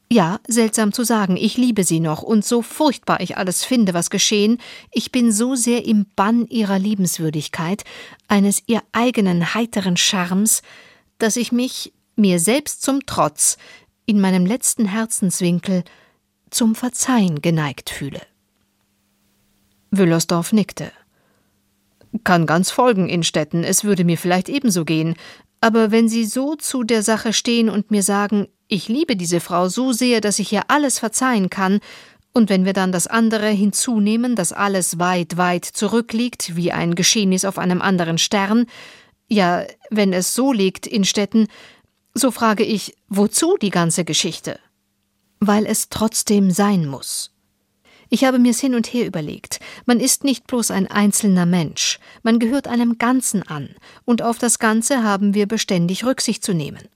Speaker 5: Ja, seltsam zu sagen, ich liebe sie noch, und so furchtbar ich alles finde, was geschehen, ich bin so sehr im Bann ihrer Liebenswürdigkeit, eines ihr eigenen heiteren Charmes, dass ich mich, mir selbst zum Trotz, in meinem letzten Herzenswinkel zum Verzeihen geneigt fühle. Wüllersdorf nickte. Kann ganz folgen, Innstetten, es würde mir vielleicht ebenso gehen, aber wenn Sie so zu der Sache stehen und mir sagen, ich liebe diese Frau so sehr, dass ich ihr alles verzeihen kann, und wenn wir dann das andere hinzunehmen, dass alles weit, weit zurückliegt, wie ein Geschehnis auf einem anderen Stern, ja, wenn es so liegt, Innstetten, so frage ich, wozu die ganze Geschichte? Weil es trotzdem sein muss. Ich habe mir's hin und her überlegt. Man ist nicht bloß ein einzelner Mensch, man gehört einem Ganzen an, und auf das Ganze haben wir beständig Rücksicht zu nehmen.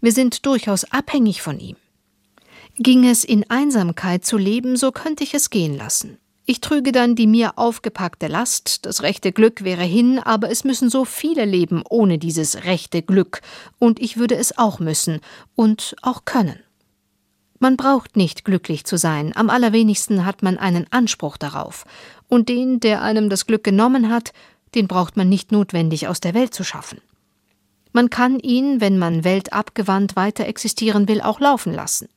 Speaker 5: Wir sind durchaus abhängig von ihm. Ging es in Einsamkeit zu leben, so könnte ich es gehen lassen. Ich trüge dann die mir aufgepackte Last, das rechte Glück wäre hin, aber es müssen so viele leben ohne dieses rechte Glück, und ich würde es auch müssen und auch können. Man braucht nicht glücklich zu sein, am allerwenigsten hat man einen Anspruch darauf, und den, der einem das Glück genommen hat, den braucht man nicht notwendig aus der Welt zu schaffen. Man kann ihn, wenn man weltabgewandt weiter existieren will, auch laufen lassen.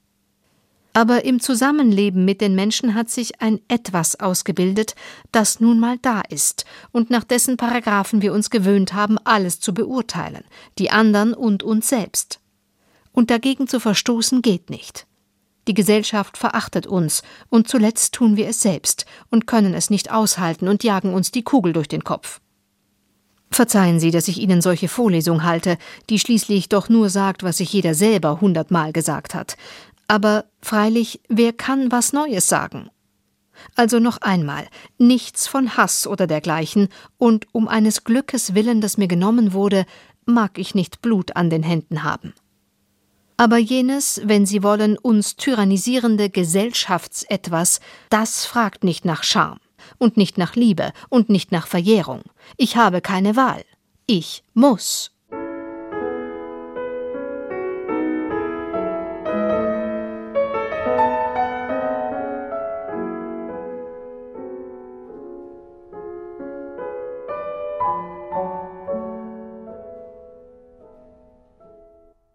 Speaker 5: Aber im Zusammenleben mit den Menschen hat sich ein Etwas ausgebildet, das nun mal da ist und nach dessen Paragraphen wir uns gewöhnt haben, alles zu beurteilen, die anderen und uns selbst. Und dagegen zu verstoßen geht nicht. Die Gesellschaft verachtet uns, und zuletzt tun wir es selbst und können es nicht aushalten und jagen uns die Kugel durch den Kopf. Verzeihen Sie, dass ich Ihnen solche Vorlesung halte, die schließlich doch nur sagt, was sich jeder selber hundertmal gesagt hat. Aber freilich, wer kann was Neues sagen? Also noch einmal, nichts von Hass oder dergleichen, und um eines Glückes willen, das mir genommen wurde, mag ich nicht Blut an den Händen haben. Aber jenes, wenn Sie wollen, uns tyrannisierende Gesellschaftsetwas, das fragt nicht nach Scham und nicht nach Liebe und nicht nach Verjährung. Ich habe keine Wahl. Ich muss.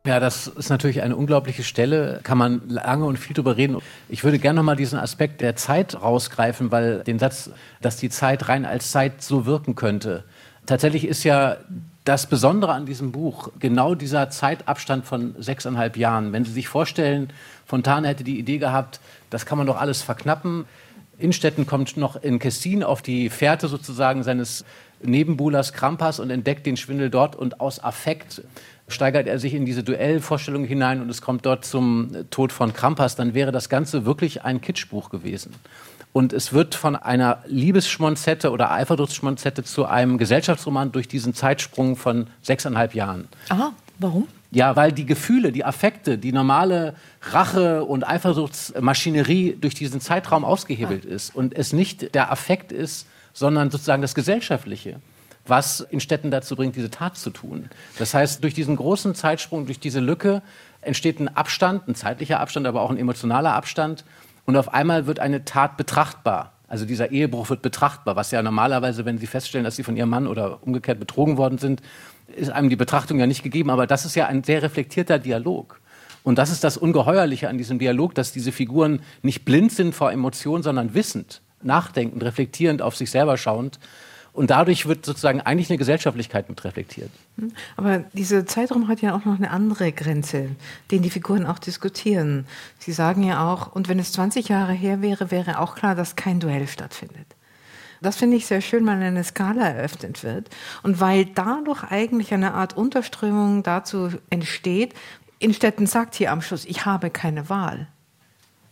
Speaker 4: Ja, das ist natürlich eine unglaubliche Stelle, kann man lange und viel drüber reden. Ich würde gerne nochmal diesen Aspekt der Zeit rausgreifen, weil den Satz, dass die Zeit rein als Zeit so wirken könnte. Tatsächlich ist ja das Besondere an diesem Buch genau dieser Zeitabstand von sechseinhalb Jahren. Wenn Sie sich vorstellen, Fontane hätte die Idee gehabt, das kann man doch alles verknappen. Innstetten kommt noch in Kessin auf die Fährte sozusagen seines Nebenbuhlers Krampas und entdeckt den Schwindel dort und aus Affekt steigert er sich in diese Duellvorstellung hinein und es kommt dort zum Tod von Krampas, dann wäre das Ganze wirklich ein Kitschbuch gewesen. Und es wird von einer Liebesschmonzette oder Eifersuchtsschmonzette zu einem Gesellschaftsroman durch diesen Zeitsprung von sechseinhalb Jahren.
Speaker 2: Aha, warum?
Speaker 4: Ja, weil die Gefühle, die Affekte, die normale Rache- und Eifersuchtsmaschinerie durch diesen Zeitraum ausgehebelt ah. ist und es nicht der Affekt ist, sondern sozusagen das Gesellschaftliche was in Städten dazu bringt, diese Tat zu tun. Das heißt, durch diesen großen Zeitsprung, durch diese Lücke entsteht ein Abstand, ein zeitlicher Abstand, aber auch ein emotionaler Abstand. Und auf einmal wird eine Tat betrachtbar. Also dieser Ehebruch wird betrachtbar, was ja normalerweise, wenn Sie feststellen, dass Sie von Ihrem Mann oder umgekehrt betrogen worden sind, ist einem die Betrachtung ja nicht gegeben. Aber das ist ja ein sehr reflektierter Dialog. Und das ist das Ungeheuerliche an diesem Dialog, dass diese Figuren nicht blind sind vor Emotionen, sondern wissend, nachdenkend, reflektierend, auf sich selber schauend und dadurch wird sozusagen eigentlich eine Gesellschaftlichkeit mit reflektiert.
Speaker 3: Hm. Aber dieser Zeitraum hat ja auch noch eine andere Grenze, den die Figuren auch diskutieren. Sie sagen ja auch, und wenn es 20 Jahre her wäre, wäre auch klar, dass kein Duell stattfindet. Das finde ich sehr schön, weil eine Skala eröffnet wird und weil dadurch eigentlich eine Art Unterströmung dazu entsteht. Innstetten sagt hier am Schluss, ich habe keine Wahl.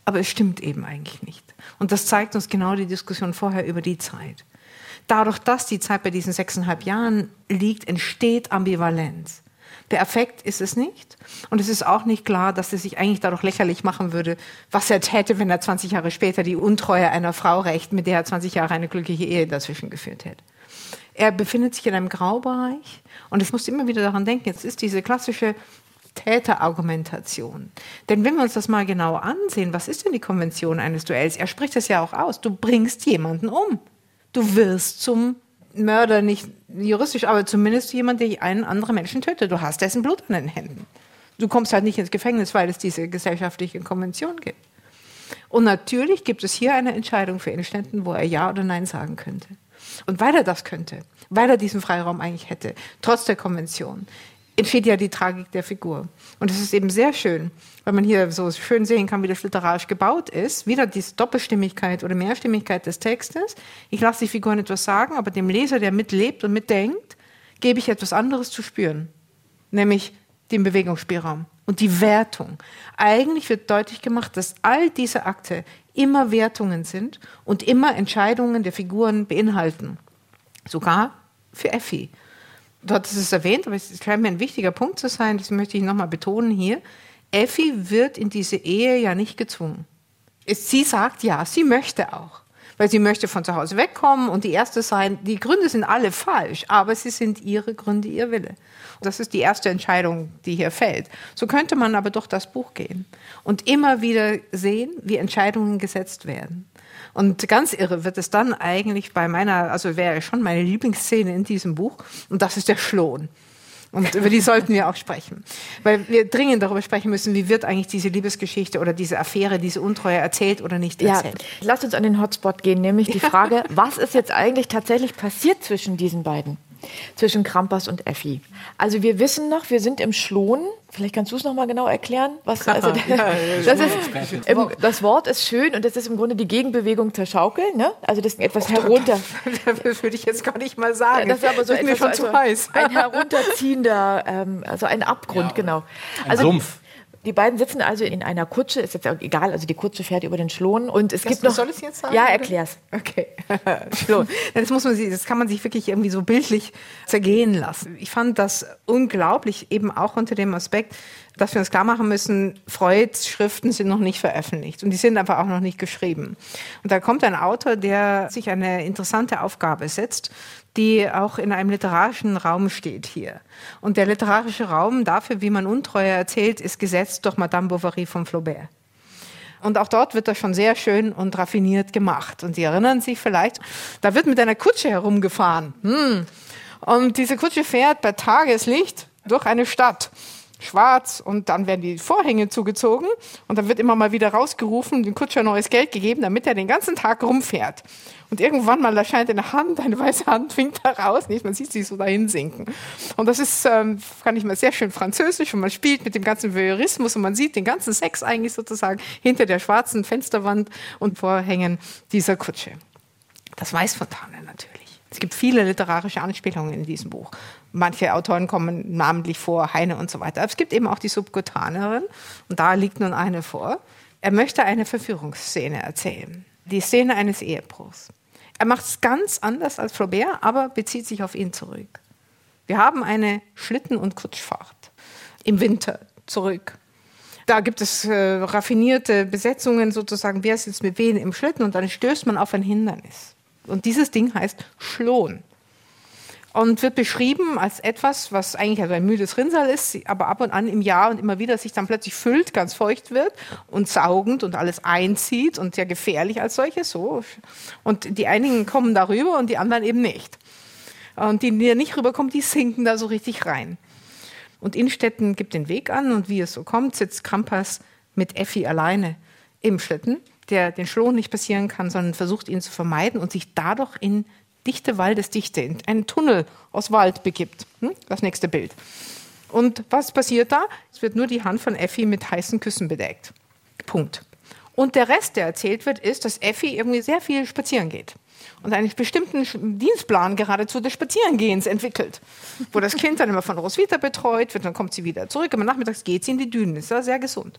Speaker 3: Aber es stimmt eben eigentlich nicht. Und das zeigt uns genau die Diskussion vorher über die Zeit. Dadurch, dass die Zeit bei diesen sechseinhalb Jahren liegt, entsteht Ambivalenz. Der Affekt ist es nicht. Und es ist auch nicht klar, dass er sich eigentlich dadurch lächerlich machen würde, was er täte, wenn er 20 Jahre später die Untreue einer Frau rächt, mit der er 20 Jahre eine glückliche Ehe dazwischen geführt hätte. Er befindet sich in einem Graubereich und ich muss immer wieder daran denken, jetzt ist diese klassische Täterargumentation. Denn wenn wir uns das mal genau ansehen, was ist denn die Konvention eines Duells? Er spricht es ja auch aus. Du bringst jemanden um du wirst zum Mörder, nicht juristisch, aber zumindest jemand, der einen anderen Menschen tötet. Du hast dessen Blut an den Händen. Du kommst halt nicht ins Gefängnis, weil es diese gesellschaftliche Konvention gibt. Und natürlich gibt es hier eine Entscheidung für Innenständen, wo er Ja oder Nein sagen könnte. Und weil er das könnte, weil er diesen Freiraum eigentlich hätte, trotz der Konvention, entsteht ja die Tragik der Figur. Und es ist eben sehr schön, weil man hier so schön sehen kann, wie das literarisch gebaut ist. Wieder diese Doppelstimmigkeit oder Mehrstimmigkeit des Textes. Ich lasse die Figuren etwas sagen, aber dem Leser, der mitlebt und mitdenkt, gebe ich etwas anderes zu spüren. Nämlich den Bewegungsspielraum und die Wertung. Eigentlich wird deutlich gemacht, dass all diese Akte immer Wertungen sind und immer Entscheidungen der Figuren beinhalten. Sogar für Effi. Du hattest es erwähnt, aber es scheint mir ein wichtiger Punkt zu sein, das möchte ich nochmal betonen hier. Effi wird in diese Ehe ja nicht gezwungen. Sie sagt ja, sie möchte auch, weil sie möchte von zu Hause wegkommen und die Erste sein. Die Gründe sind alle falsch, aber sie sind ihre Gründe, ihr Wille. Das ist die erste Entscheidung, die hier fällt. So könnte man aber durch das Buch gehen und immer wieder sehen, wie Entscheidungen gesetzt werden. Und ganz irre wird es dann eigentlich bei meiner, also wäre schon meine Lieblingsszene in diesem Buch, und das ist der Schlohn. Und über die sollten wir auch sprechen. Weil wir dringend darüber sprechen müssen, wie wird eigentlich diese Liebesgeschichte oder diese Affäre, diese Untreue erzählt oder nicht erzählt.
Speaker 2: Ja, lass uns an den Hotspot gehen, nämlich die Frage, was ist jetzt eigentlich tatsächlich passiert zwischen diesen beiden? zwischen Krampas und Effi. Also wir wissen noch, wir sind im Schlohn. Vielleicht kannst du es noch mal genau erklären. Was, also, das, ist, im, das Wort ist schön und das ist im Grunde die Gegenbewegung zur Schaukel. Ne? Also das ist etwas herunter.
Speaker 3: Das würde ich jetzt gar nicht mal sagen.
Speaker 2: Das ist aber so etwas, mir schon also zu heiß. Ein herunterziehender, ähm, also ein Abgrund, ja, genau.
Speaker 4: Ein also, Sumpf
Speaker 2: Die beiden sitzen also in einer Kutsche, ist jetzt auch egal, also die Kutsche fährt über den Schlohn und es
Speaker 3: Das-
Speaker 2: gibt noch.
Speaker 3: soll ich jetzt sagen,
Speaker 2: Ja, erklär's.
Speaker 3: Okay. Schlohn. Das muss man sich, das kann man sich wirklich irgendwie so bildlich zergehen lassen. Ich fand das unglaublich, eben auch unter dem Aspekt, dass wir uns klar machen müssen, Freuds Schriften sind noch nicht veröffentlicht und die sind einfach auch noch nicht geschrieben. Und da kommt ein Autor, der sich eine interessante Aufgabe setzt, die auch in einem literarischen Raum steht hier. Und der literarische Raum dafür, wie man Untreue erzählt, ist gesetzt durch Madame Bovary von Flaubert. Und auch dort wird das schon sehr schön und raffiniert gemacht. Und Sie erinnern sich vielleicht, da wird mit einer Kutsche herumgefahren. Hm. Und diese Kutsche fährt bei Tageslicht durch eine Stadt. Schwarz und dann werden die Vorhänge zugezogen und dann wird immer mal wieder rausgerufen, dem Kutscher neues Geld gegeben, damit er den ganzen Tag rumfährt. Und irgendwann mal erscheint eine Hand, eine weiße Hand winkt da raus, nicht? man sieht sie so dahin sinken. Und das ist, ähm, kann ich mal sehr schön französisch und man spielt mit dem ganzen Voyeurismus und man sieht den ganzen Sex eigentlich sozusagen hinter der schwarzen Fensterwand und Vorhängen dieser Kutsche. Das weiß Fontane natürlich. Es gibt viele literarische Anspielungen in diesem Buch. Manche Autoren kommen namentlich vor, Heine und so weiter. Aber es gibt eben auch die Subkutanerin und da liegt nun eine vor. Er möchte eine Verführungsszene erzählen. Die Szene eines Ehebruchs. Er macht es ganz anders als Flaubert, aber bezieht sich auf ihn zurück. Wir haben eine Schlitten- und Kutschfahrt im Winter zurück. Da gibt es äh, raffinierte Besetzungen sozusagen, wer sitzt mit wem im Schlitten und dann stößt man auf ein Hindernis. Und dieses Ding heißt Schlohn und wird beschrieben als etwas, was eigentlich also ein müdes Rinnsal ist, aber ab und an im Jahr und immer wieder sich dann plötzlich füllt, ganz feucht wird und saugend und alles einzieht und sehr gefährlich als solches. So. Und die einigen kommen darüber und die anderen eben nicht. Und die, die nicht rüberkommen, die sinken da so richtig rein. Und Innstetten gibt den Weg an und wie es so kommt, sitzt Krampas mit Effi alleine im Schlitten, der den Schlohn nicht passieren kann, sondern versucht ihn zu vermeiden und sich dadurch in dichte Waldesdichte, in einen Tunnel aus Wald begibt. Hm? Das nächste Bild. Und was passiert da? Es wird nur die Hand von Effi mit heißen Küssen bedeckt. Punkt. Und der Rest, der erzählt wird, ist, dass Effi irgendwie sehr viel spazieren geht und einen bestimmten Dienstplan geradezu des Spazierengehens entwickelt, wo das Kind dann immer von Roswitha betreut wird, dann kommt sie wieder zurück, aber nachmittags geht sie in die Dünen, ist ja sehr gesund.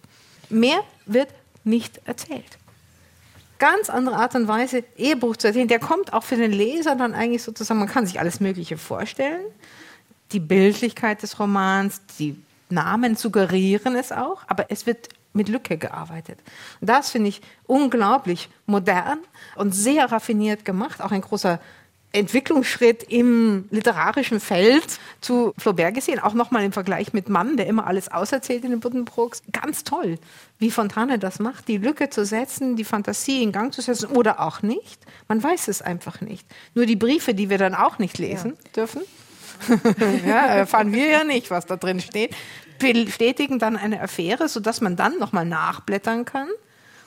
Speaker 3: Mehr wird nicht erzählt. Ganz andere Art und Weise, Ehebruch zu erzählen, der kommt auch für den Leser dann eigentlich sozusagen, man kann sich alles Mögliche vorstellen. Die Bildlichkeit des Romans, die Namen suggerieren es auch, aber es wird mit Lücke gearbeitet. Und das finde ich unglaublich modern und sehr raffiniert gemacht. Auch ein großer Entwicklungsschritt im literarischen Feld zu Flaubert gesehen. Auch nochmal im Vergleich mit Mann, der immer alles auserzählt in den Buddenbrooks. Ganz toll, wie Fontane das macht, die Lücke zu setzen, die Fantasie in Gang zu setzen oder auch nicht. Man weiß es einfach nicht. Nur die Briefe, die wir dann auch nicht lesen dürfen, ja, erfahren wir ja nicht, was da drin steht, bestätigen dann eine Affäre, sodass man dann nochmal nachblättern kann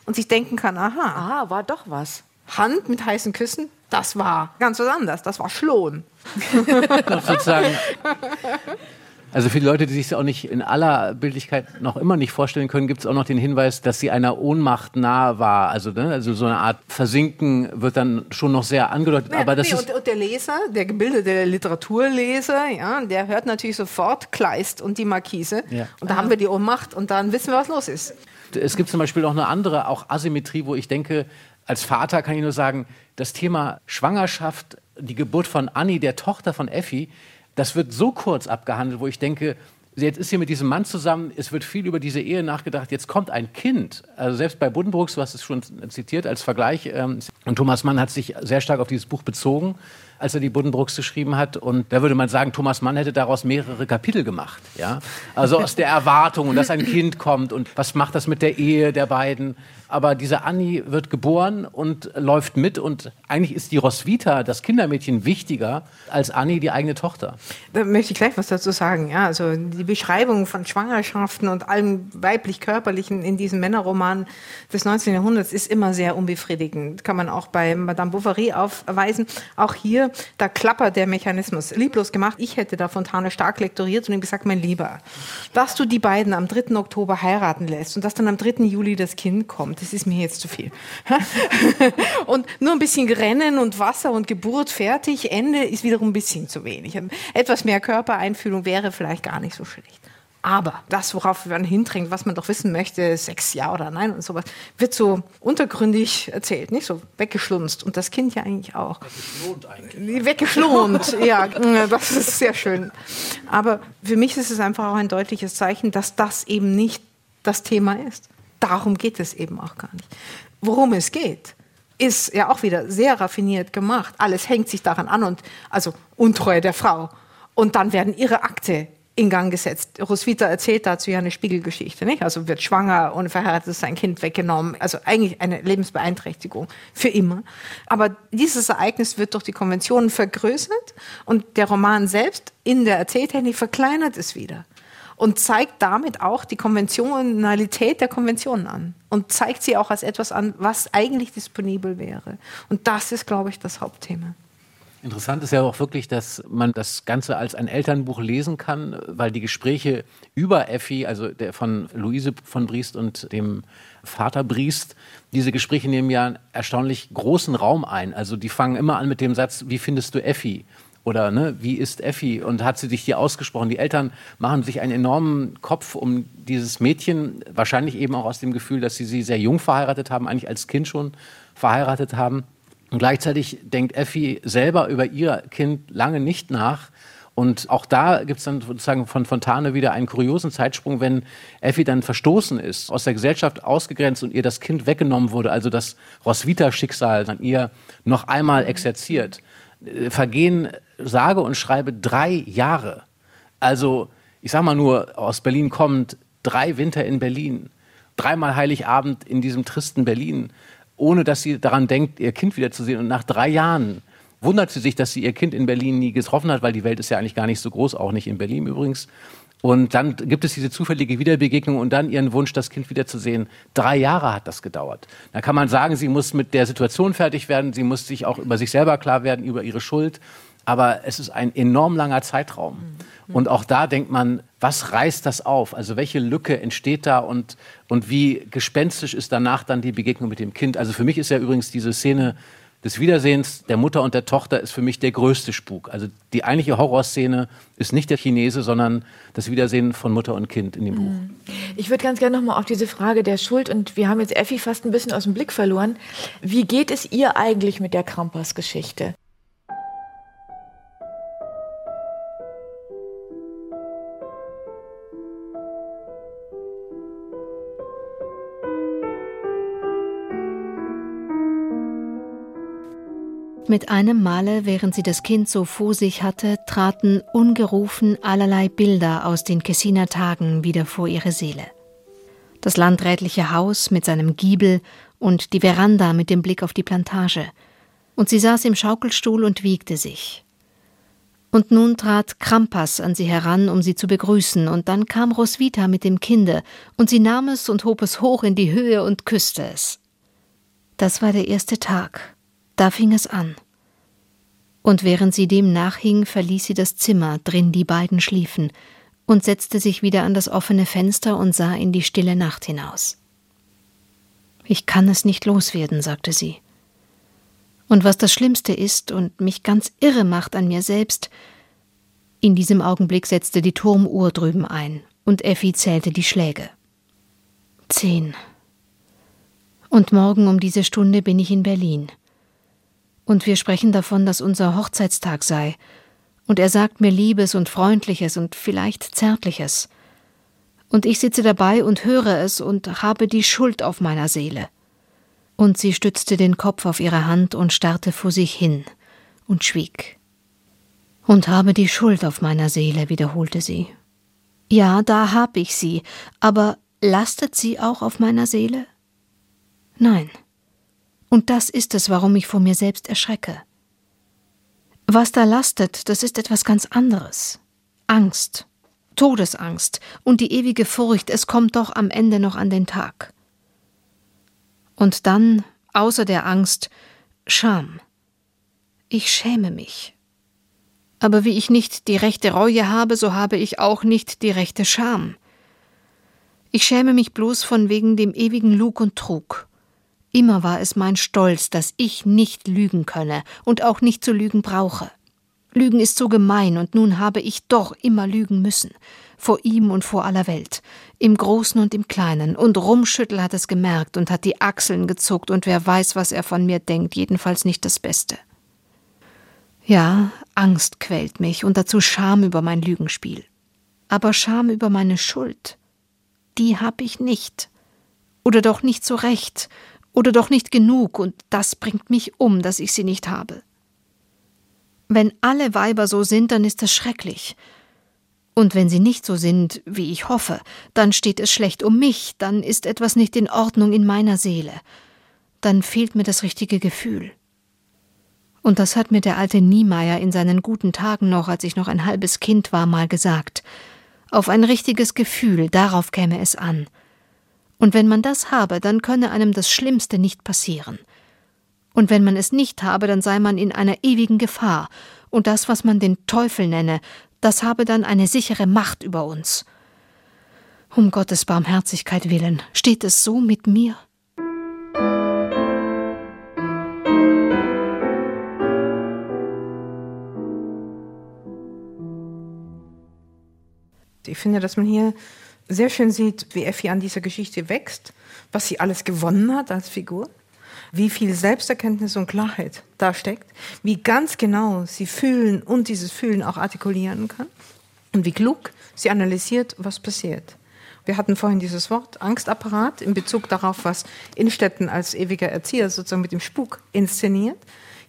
Speaker 3: und sich denken kann, aha,
Speaker 2: Ah, war doch was.
Speaker 3: Hand mit heißen Küssen, das war ganz was anderes, das war Schlohn.
Speaker 4: sozusagen. Also für die Leute, die sich das auch nicht in aller Bildlichkeit noch immer nicht vorstellen können, gibt es auch noch den Hinweis, dass sie einer Ohnmacht nahe war. Also, ne, also so eine Art Versinken wird dann schon noch sehr angedeutet. aber das
Speaker 3: nee,
Speaker 4: ist
Speaker 3: und, und der Leser, der gebildete Literaturleser, ja, der hört natürlich sofort Kleist und die Markise.
Speaker 4: Ja.
Speaker 3: Und da haben wir die Ohnmacht und dann wissen wir, was los ist.
Speaker 4: Es gibt zum Beispiel noch eine andere, auch Asymmetrie, wo ich denke, als Vater kann ich nur sagen, das Thema Schwangerschaft, die Geburt von Annie, der Tochter von Effi, das wird so kurz abgehandelt, wo ich denke, jetzt ist sie mit diesem Mann zusammen, es wird viel über diese Ehe nachgedacht, jetzt kommt ein Kind. Also selbst bei Buddenbrooks, du hast es schon zitiert als Vergleich, ähm, und Thomas Mann hat sich sehr stark auf dieses Buch bezogen, als er die Buddenbrooks geschrieben hat. Und da würde man sagen, Thomas Mann hätte daraus mehrere Kapitel gemacht. Ja? Also aus der Erwartung dass ein Kind kommt und was macht das mit der Ehe der beiden. Aber diese Annie wird geboren und läuft mit und eigentlich ist die Roswitha, das Kindermädchen, wichtiger als Annie, die eigene Tochter.
Speaker 3: Da möchte ich gleich was dazu sagen. Ja, also die Beschreibung von Schwangerschaften und allem weiblich-körperlichen in diesen Männerromanen des 19. Jahrhunderts ist immer sehr unbefriedigend. Kann man auch bei Madame Bovary aufweisen. Auch hier, da klappert der Mechanismus. Lieblos gemacht. Ich hätte da Fontane stark lektoriert und ihm gesagt, mein Lieber, dass du die beiden am 3. Oktober heiraten lässt und dass dann am 3. Juli das Kind kommt, das ist mir jetzt zu viel. und nur ein bisschen Rennen und Wasser und Geburt fertig, Ende ist wiederum ein bisschen zu wenig. Etwas mehr Körpereinfühlung wäre vielleicht gar nicht so schlecht. Aber das, worauf man hindrängt, was man doch wissen möchte, Sex ja oder nein und sowas, wird so untergründig erzählt, nicht so weggeschlunzt. Und das Kind ja eigentlich auch. Weggeschlont eigentlich. Weggeschlont, ja, das ist sehr schön. Aber für mich ist es einfach auch ein deutliches Zeichen, dass das eben nicht das Thema ist. Darum geht es eben auch gar nicht. Worum es geht, ist ja auch wieder sehr raffiniert gemacht. Alles hängt sich daran an und also Untreue der Frau. Und dann werden ihre Akte in Gang gesetzt. Roswitha erzählt dazu ja eine Spiegelgeschichte, nicht? Also wird schwanger und verheiratet sein Kind weggenommen. Also eigentlich eine Lebensbeeinträchtigung für immer. Aber dieses Ereignis wird durch die Konventionen vergrößert und der Roman selbst in der Erzähltechnik verkleinert es wieder und zeigt damit auch die Konventionalität der Konventionen an und zeigt sie auch als etwas an, was eigentlich disponibel wäre. Und das ist, glaube ich, das Hauptthema.
Speaker 4: Interessant ist ja auch wirklich, dass man das Ganze als ein Elternbuch lesen kann, weil die Gespräche über Effi, also der von Luise von Briest und dem Vater Briest, diese Gespräche nehmen ja einen erstaunlich großen Raum ein. Also die fangen immer an mit dem Satz, wie findest du Effi? Oder ne, wie ist Effi? Und hat sie dich hier ausgesprochen? Die Eltern machen sich einen enormen Kopf um dieses Mädchen, wahrscheinlich eben auch aus dem Gefühl, dass sie sie sehr jung verheiratet haben, eigentlich als Kind schon verheiratet haben. Und gleichzeitig denkt Effi selber über ihr Kind lange nicht nach. Und auch da gibt es dann sozusagen von Fontane wieder einen kuriosen Zeitsprung, wenn Effi dann verstoßen ist, aus der Gesellschaft ausgegrenzt und ihr das Kind weggenommen wurde, also das Roswitha-Schicksal an ihr noch einmal exerziert. Äh, vergehen sage und schreibe drei Jahre. Also, ich sag mal nur, aus Berlin kommt, drei Winter in Berlin, dreimal Heiligabend in diesem tristen Berlin ohne dass sie daran denkt, ihr Kind wiederzusehen. Und nach drei Jahren wundert sie sich, dass sie ihr Kind in Berlin nie getroffen hat, weil die Welt ist ja eigentlich gar nicht so groß, auch nicht in Berlin übrigens. Und dann gibt es diese zufällige Wiederbegegnung und dann ihren Wunsch, das Kind wiederzusehen. Drei Jahre hat das gedauert. Da kann man sagen, sie muss mit der Situation fertig werden, sie muss sich auch über sich selber klar werden, über ihre Schuld. Aber es ist ein enorm langer Zeitraum. Mhm. Und auch da denkt man, was reißt das auf? Also welche Lücke entsteht da und, und wie gespenstisch ist danach dann die Begegnung mit dem Kind? Also für mich ist ja übrigens diese Szene des Wiedersehens der Mutter und der Tochter ist für mich der größte Spuk. Also die eigentliche Horrorszene ist nicht der Chinese, sondern das Wiedersehen von Mutter und Kind in dem Buch. Mhm.
Speaker 2: Ich würde ganz gerne nochmal auf diese Frage der Schuld und wir haben jetzt Effi fast ein bisschen aus dem Blick verloren. Wie geht es ihr eigentlich mit der Krampas-Geschichte?
Speaker 5: Mit einem Male, während sie das Kind so vor sich hatte, traten ungerufen allerlei Bilder aus den Kessiner Tagen wieder vor ihre Seele. Das landrätliche Haus mit seinem Giebel und die Veranda mit dem Blick auf die Plantage. Und sie saß im Schaukelstuhl und wiegte sich. Und nun trat Krampas an sie heran, um sie zu begrüßen, und dann kam Roswitha mit dem Kinde, und sie nahm es und hob es hoch in die Höhe und küsste es. Das war der erste Tag. Da fing es an. Und während sie dem nachhing, verließ sie das Zimmer, drin die beiden schliefen, und setzte sich wieder an das offene Fenster und sah in die stille Nacht hinaus. Ich kann es nicht loswerden, sagte sie. Und was das Schlimmste ist und mich ganz irre macht an mir selbst, in diesem Augenblick setzte die Turmuhr drüben ein, und Effi zählte die Schläge. Zehn. Und morgen um diese Stunde bin ich in Berlin. Und wir sprechen davon, dass unser Hochzeitstag sei. Und er sagt mir Liebes und Freundliches und vielleicht Zärtliches. Und ich sitze dabei und höre es und habe die Schuld auf meiner Seele. Und sie stützte den Kopf auf ihre Hand und starrte vor sich hin und schwieg. Und habe die Schuld auf meiner Seele, wiederholte sie. Ja, da hab ich sie, aber lastet sie auch auf meiner Seele? Nein. Und das ist es, warum ich vor mir selbst erschrecke. Was da lastet, das ist etwas ganz anderes. Angst, Todesangst und die ewige Furcht, es kommt doch am Ende noch an den Tag. Und dann, außer der Angst, Scham. Ich schäme mich. Aber wie ich nicht die rechte Reue habe, so habe ich auch nicht die rechte Scham. Ich schäme mich bloß von wegen dem ewigen Lug und Trug. Immer war es mein Stolz, dass ich nicht lügen könne und auch nicht zu lügen brauche. Lügen ist so gemein, und nun habe ich doch immer lügen müssen. vor ihm und vor aller Welt, im Großen und im Kleinen, und Rumschüttel hat es gemerkt und hat die Achseln gezuckt, und wer weiß, was er von mir denkt, jedenfalls nicht das Beste. Ja, Angst quält mich und dazu Scham über mein Lügenspiel. Aber Scham über meine Schuld, die hab ich nicht. Oder doch nicht so recht, oder doch nicht genug, und das bringt mich um, dass ich sie nicht habe. Wenn alle Weiber so sind, dann ist das schrecklich. Und wenn sie nicht so sind, wie ich hoffe, dann steht es schlecht um mich, dann ist etwas nicht in Ordnung in meiner Seele. Dann fehlt mir das richtige Gefühl. Und das hat mir der alte Niemeyer in seinen guten Tagen noch, als ich noch ein halbes Kind war, mal gesagt. Auf ein richtiges Gefühl, darauf käme es an. Und wenn man das habe, dann könne einem das Schlimmste nicht passieren. Und wenn man es nicht habe, dann sei man in einer ewigen Gefahr, und das, was man den Teufel nenne, das habe dann eine sichere Macht über uns. Um Gottes Barmherzigkeit willen, steht es so mit mir?
Speaker 3: Ich finde, dass man hier sehr schön sieht, wie Effi an dieser Geschichte wächst, was sie alles gewonnen hat als Figur, wie viel Selbsterkenntnis und Klarheit da steckt, wie ganz genau sie fühlen und dieses Fühlen auch artikulieren kann und wie klug sie analysiert, was passiert. Wir hatten vorhin dieses Wort Angstapparat in Bezug darauf, was Innstetten als ewiger Erzieher sozusagen mit dem Spuk inszeniert.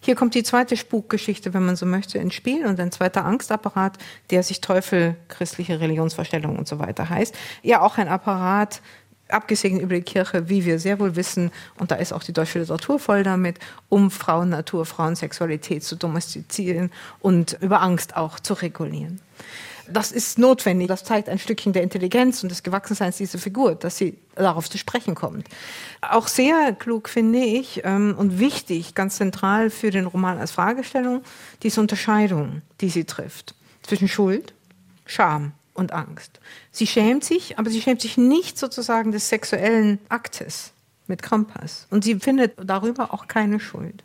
Speaker 3: Hier kommt die zweite Spukgeschichte, wenn man so möchte, ins Spiel und ein zweiter Angstapparat, der sich Teufel, christliche Religionsvorstellungen und so weiter heißt. Ja, auch ein Apparat, abgesehen über die Kirche, wie wir sehr wohl wissen, und da ist auch die deutsche Literatur voll damit, um Frauennatur, Frauensexualität zu domestizieren und über Angst auch zu regulieren. Das ist notwendig. Das zeigt ein Stückchen der Intelligenz und des Gewachsenseins dieser Figur, dass sie darauf zu sprechen kommt. Auch sehr klug finde ich ähm, und wichtig, ganz zentral für den Roman als Fragestellung, diese Unterscheidung, die sie trifft zwischen Schuld, Scham und Angst. Sie schämt sich, aber sie schämt sich nicht sozusagen des sexuellen Aktes mit Krampas. Und sie findet darüber auch keine Schuld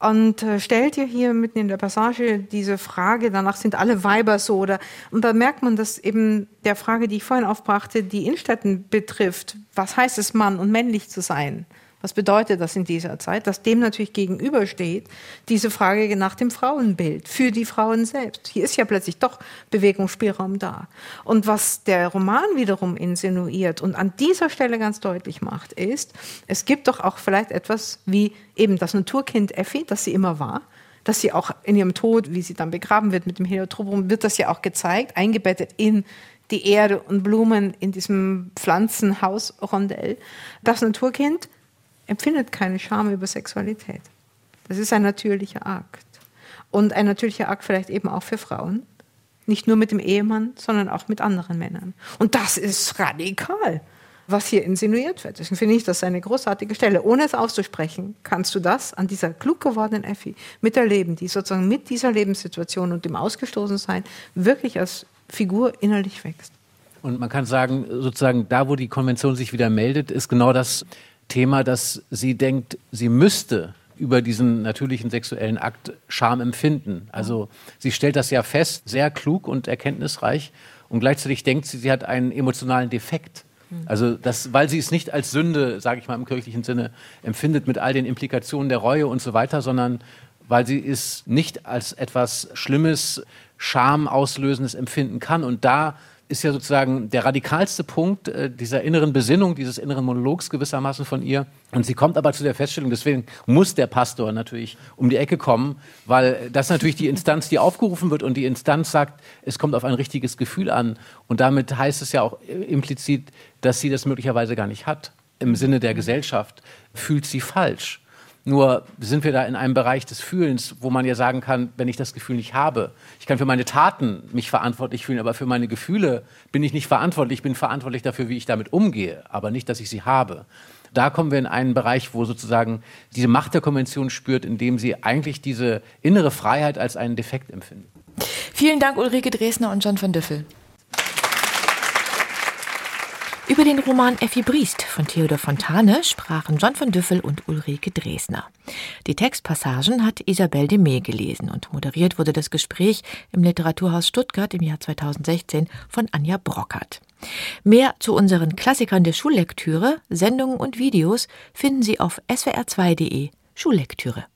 Speaker 3: und äh, stellt ihr hier mitten in der Passage diese Frage, danach sind alle Weiber so oder und da merkt man, dass eben der Frage, die ich vorhin aufbrachte, die Innenstädten betrifft, was heißt es Mann und männlich zu sein? Was bedeutet das in dieser Zeit? Dass dem natürlich gegenübersteht diese Frage nach dem Frauenbild für die Frauen selbst. Hier ist ja plötzlich doch Bewegungsspielraum da. Und was der Roman wiederum insinuiert und an dieser Stelle ganz deutlich macht, ist, es gibt doch auch vielleicht etwas wie eben das Naturkind Effi, das sie immer war, dass sie auch in ihrem Tod, wie sie dann begraben wird mit dem Heliotropum, wird das ja auch gezeigt, eingebettet in die Erde und Blumen in diesem Pflanzenhaus-Rondell. Das Naturkind empfindet keine Scham über Sexualität. Das ist ein natürlicher Akt. Und ein natürlicher Akt vielleicht eben auch für Frauen. Nicht nur mit dem Ehemann, sondern auch mit anderen Männern. Und das ist radikal, was hier insinuiert wird. Deswegen finde ich das eine großartige Stelle. Ohne es auszusprechen, kannst du das an dieser klug gewordenen Effi miterleben, die sozusagen mit dieser Lebenssituation und dem Ausgestoßensein wirklich als Figur innerlich wächst.
Speaker 4: Und man kann sagen, sozusagen da, wo die Konvention sich wieder meldet, ist genau das Thema, dass sie denkt, sie müsste über diesen natürlichen sexuellen Akt Scham empfinden. Also sie stellt das ja fest, sehr klug und erkenntnisreich und gleichzeitig denkt sie, sie hat einen emotionalen Defekt. Also das, weil sie es nicht als Sünde, sage ich mal im kirchlichen Sinne, empfindet mit all den Implikationen der Reue und so weiter, sondern weil sie es nicht als etwas Schlimmes, Schamauslösendes empfinden kann. Und da ist ja sozusagen der radikalste Punkt äh, dieser inneren Besinnung, dieses inneren Monologs gewissermaßen von ihr. Und sie kommt aber zu der Feststellung, deswegen muss der Pastor natürlich um die Ecke kommen, weil das natürlich die Instanz, die aufgerufen wird und die Instanz sagt, es kommt auf ein richtiges Gefühl an. Und damit heißt es ja auch implizit, dass sie das möglicherweise gar nicht hat. Im Sinne der Gesellschaft fühlt sie falsch. Nur sind wir da in einem Bereich des Fühlens, wo man ja sagen kann, wenn ich das Gefühl nicht habe, ich kann für meine Taten mich verantwortlich fühlen, aber für meine Gefühle bin ich nicht verantwortlich. Ich bin verantwortlich dafür, wie ich damit umgehe, aber nicht, dass ich sie habe. Da kommen wir in einen Bereich, wo sozusagen diese Macht der Konvention spürt, indem sie eigentlich diese innere Freiheit als einen Defekt empfindet.
Speaker 2: Vielen Dank, Ulrike Dresner und John von Düffel. Über den Roman Effi Briest von Theodor Fontane sprachen John von Düffel und Ulrike Dresner. Die Textpassagen hat Isabel Demey gelesen und moderiert wurde das Gespräch im Literaturhaus Stuttgart im Jahr 2016 von Anja Brockert. Mehr zu unseren Klassikern der Schullektüre, Sendungen und Videos finden Sie auf swr2.de Schullektüre.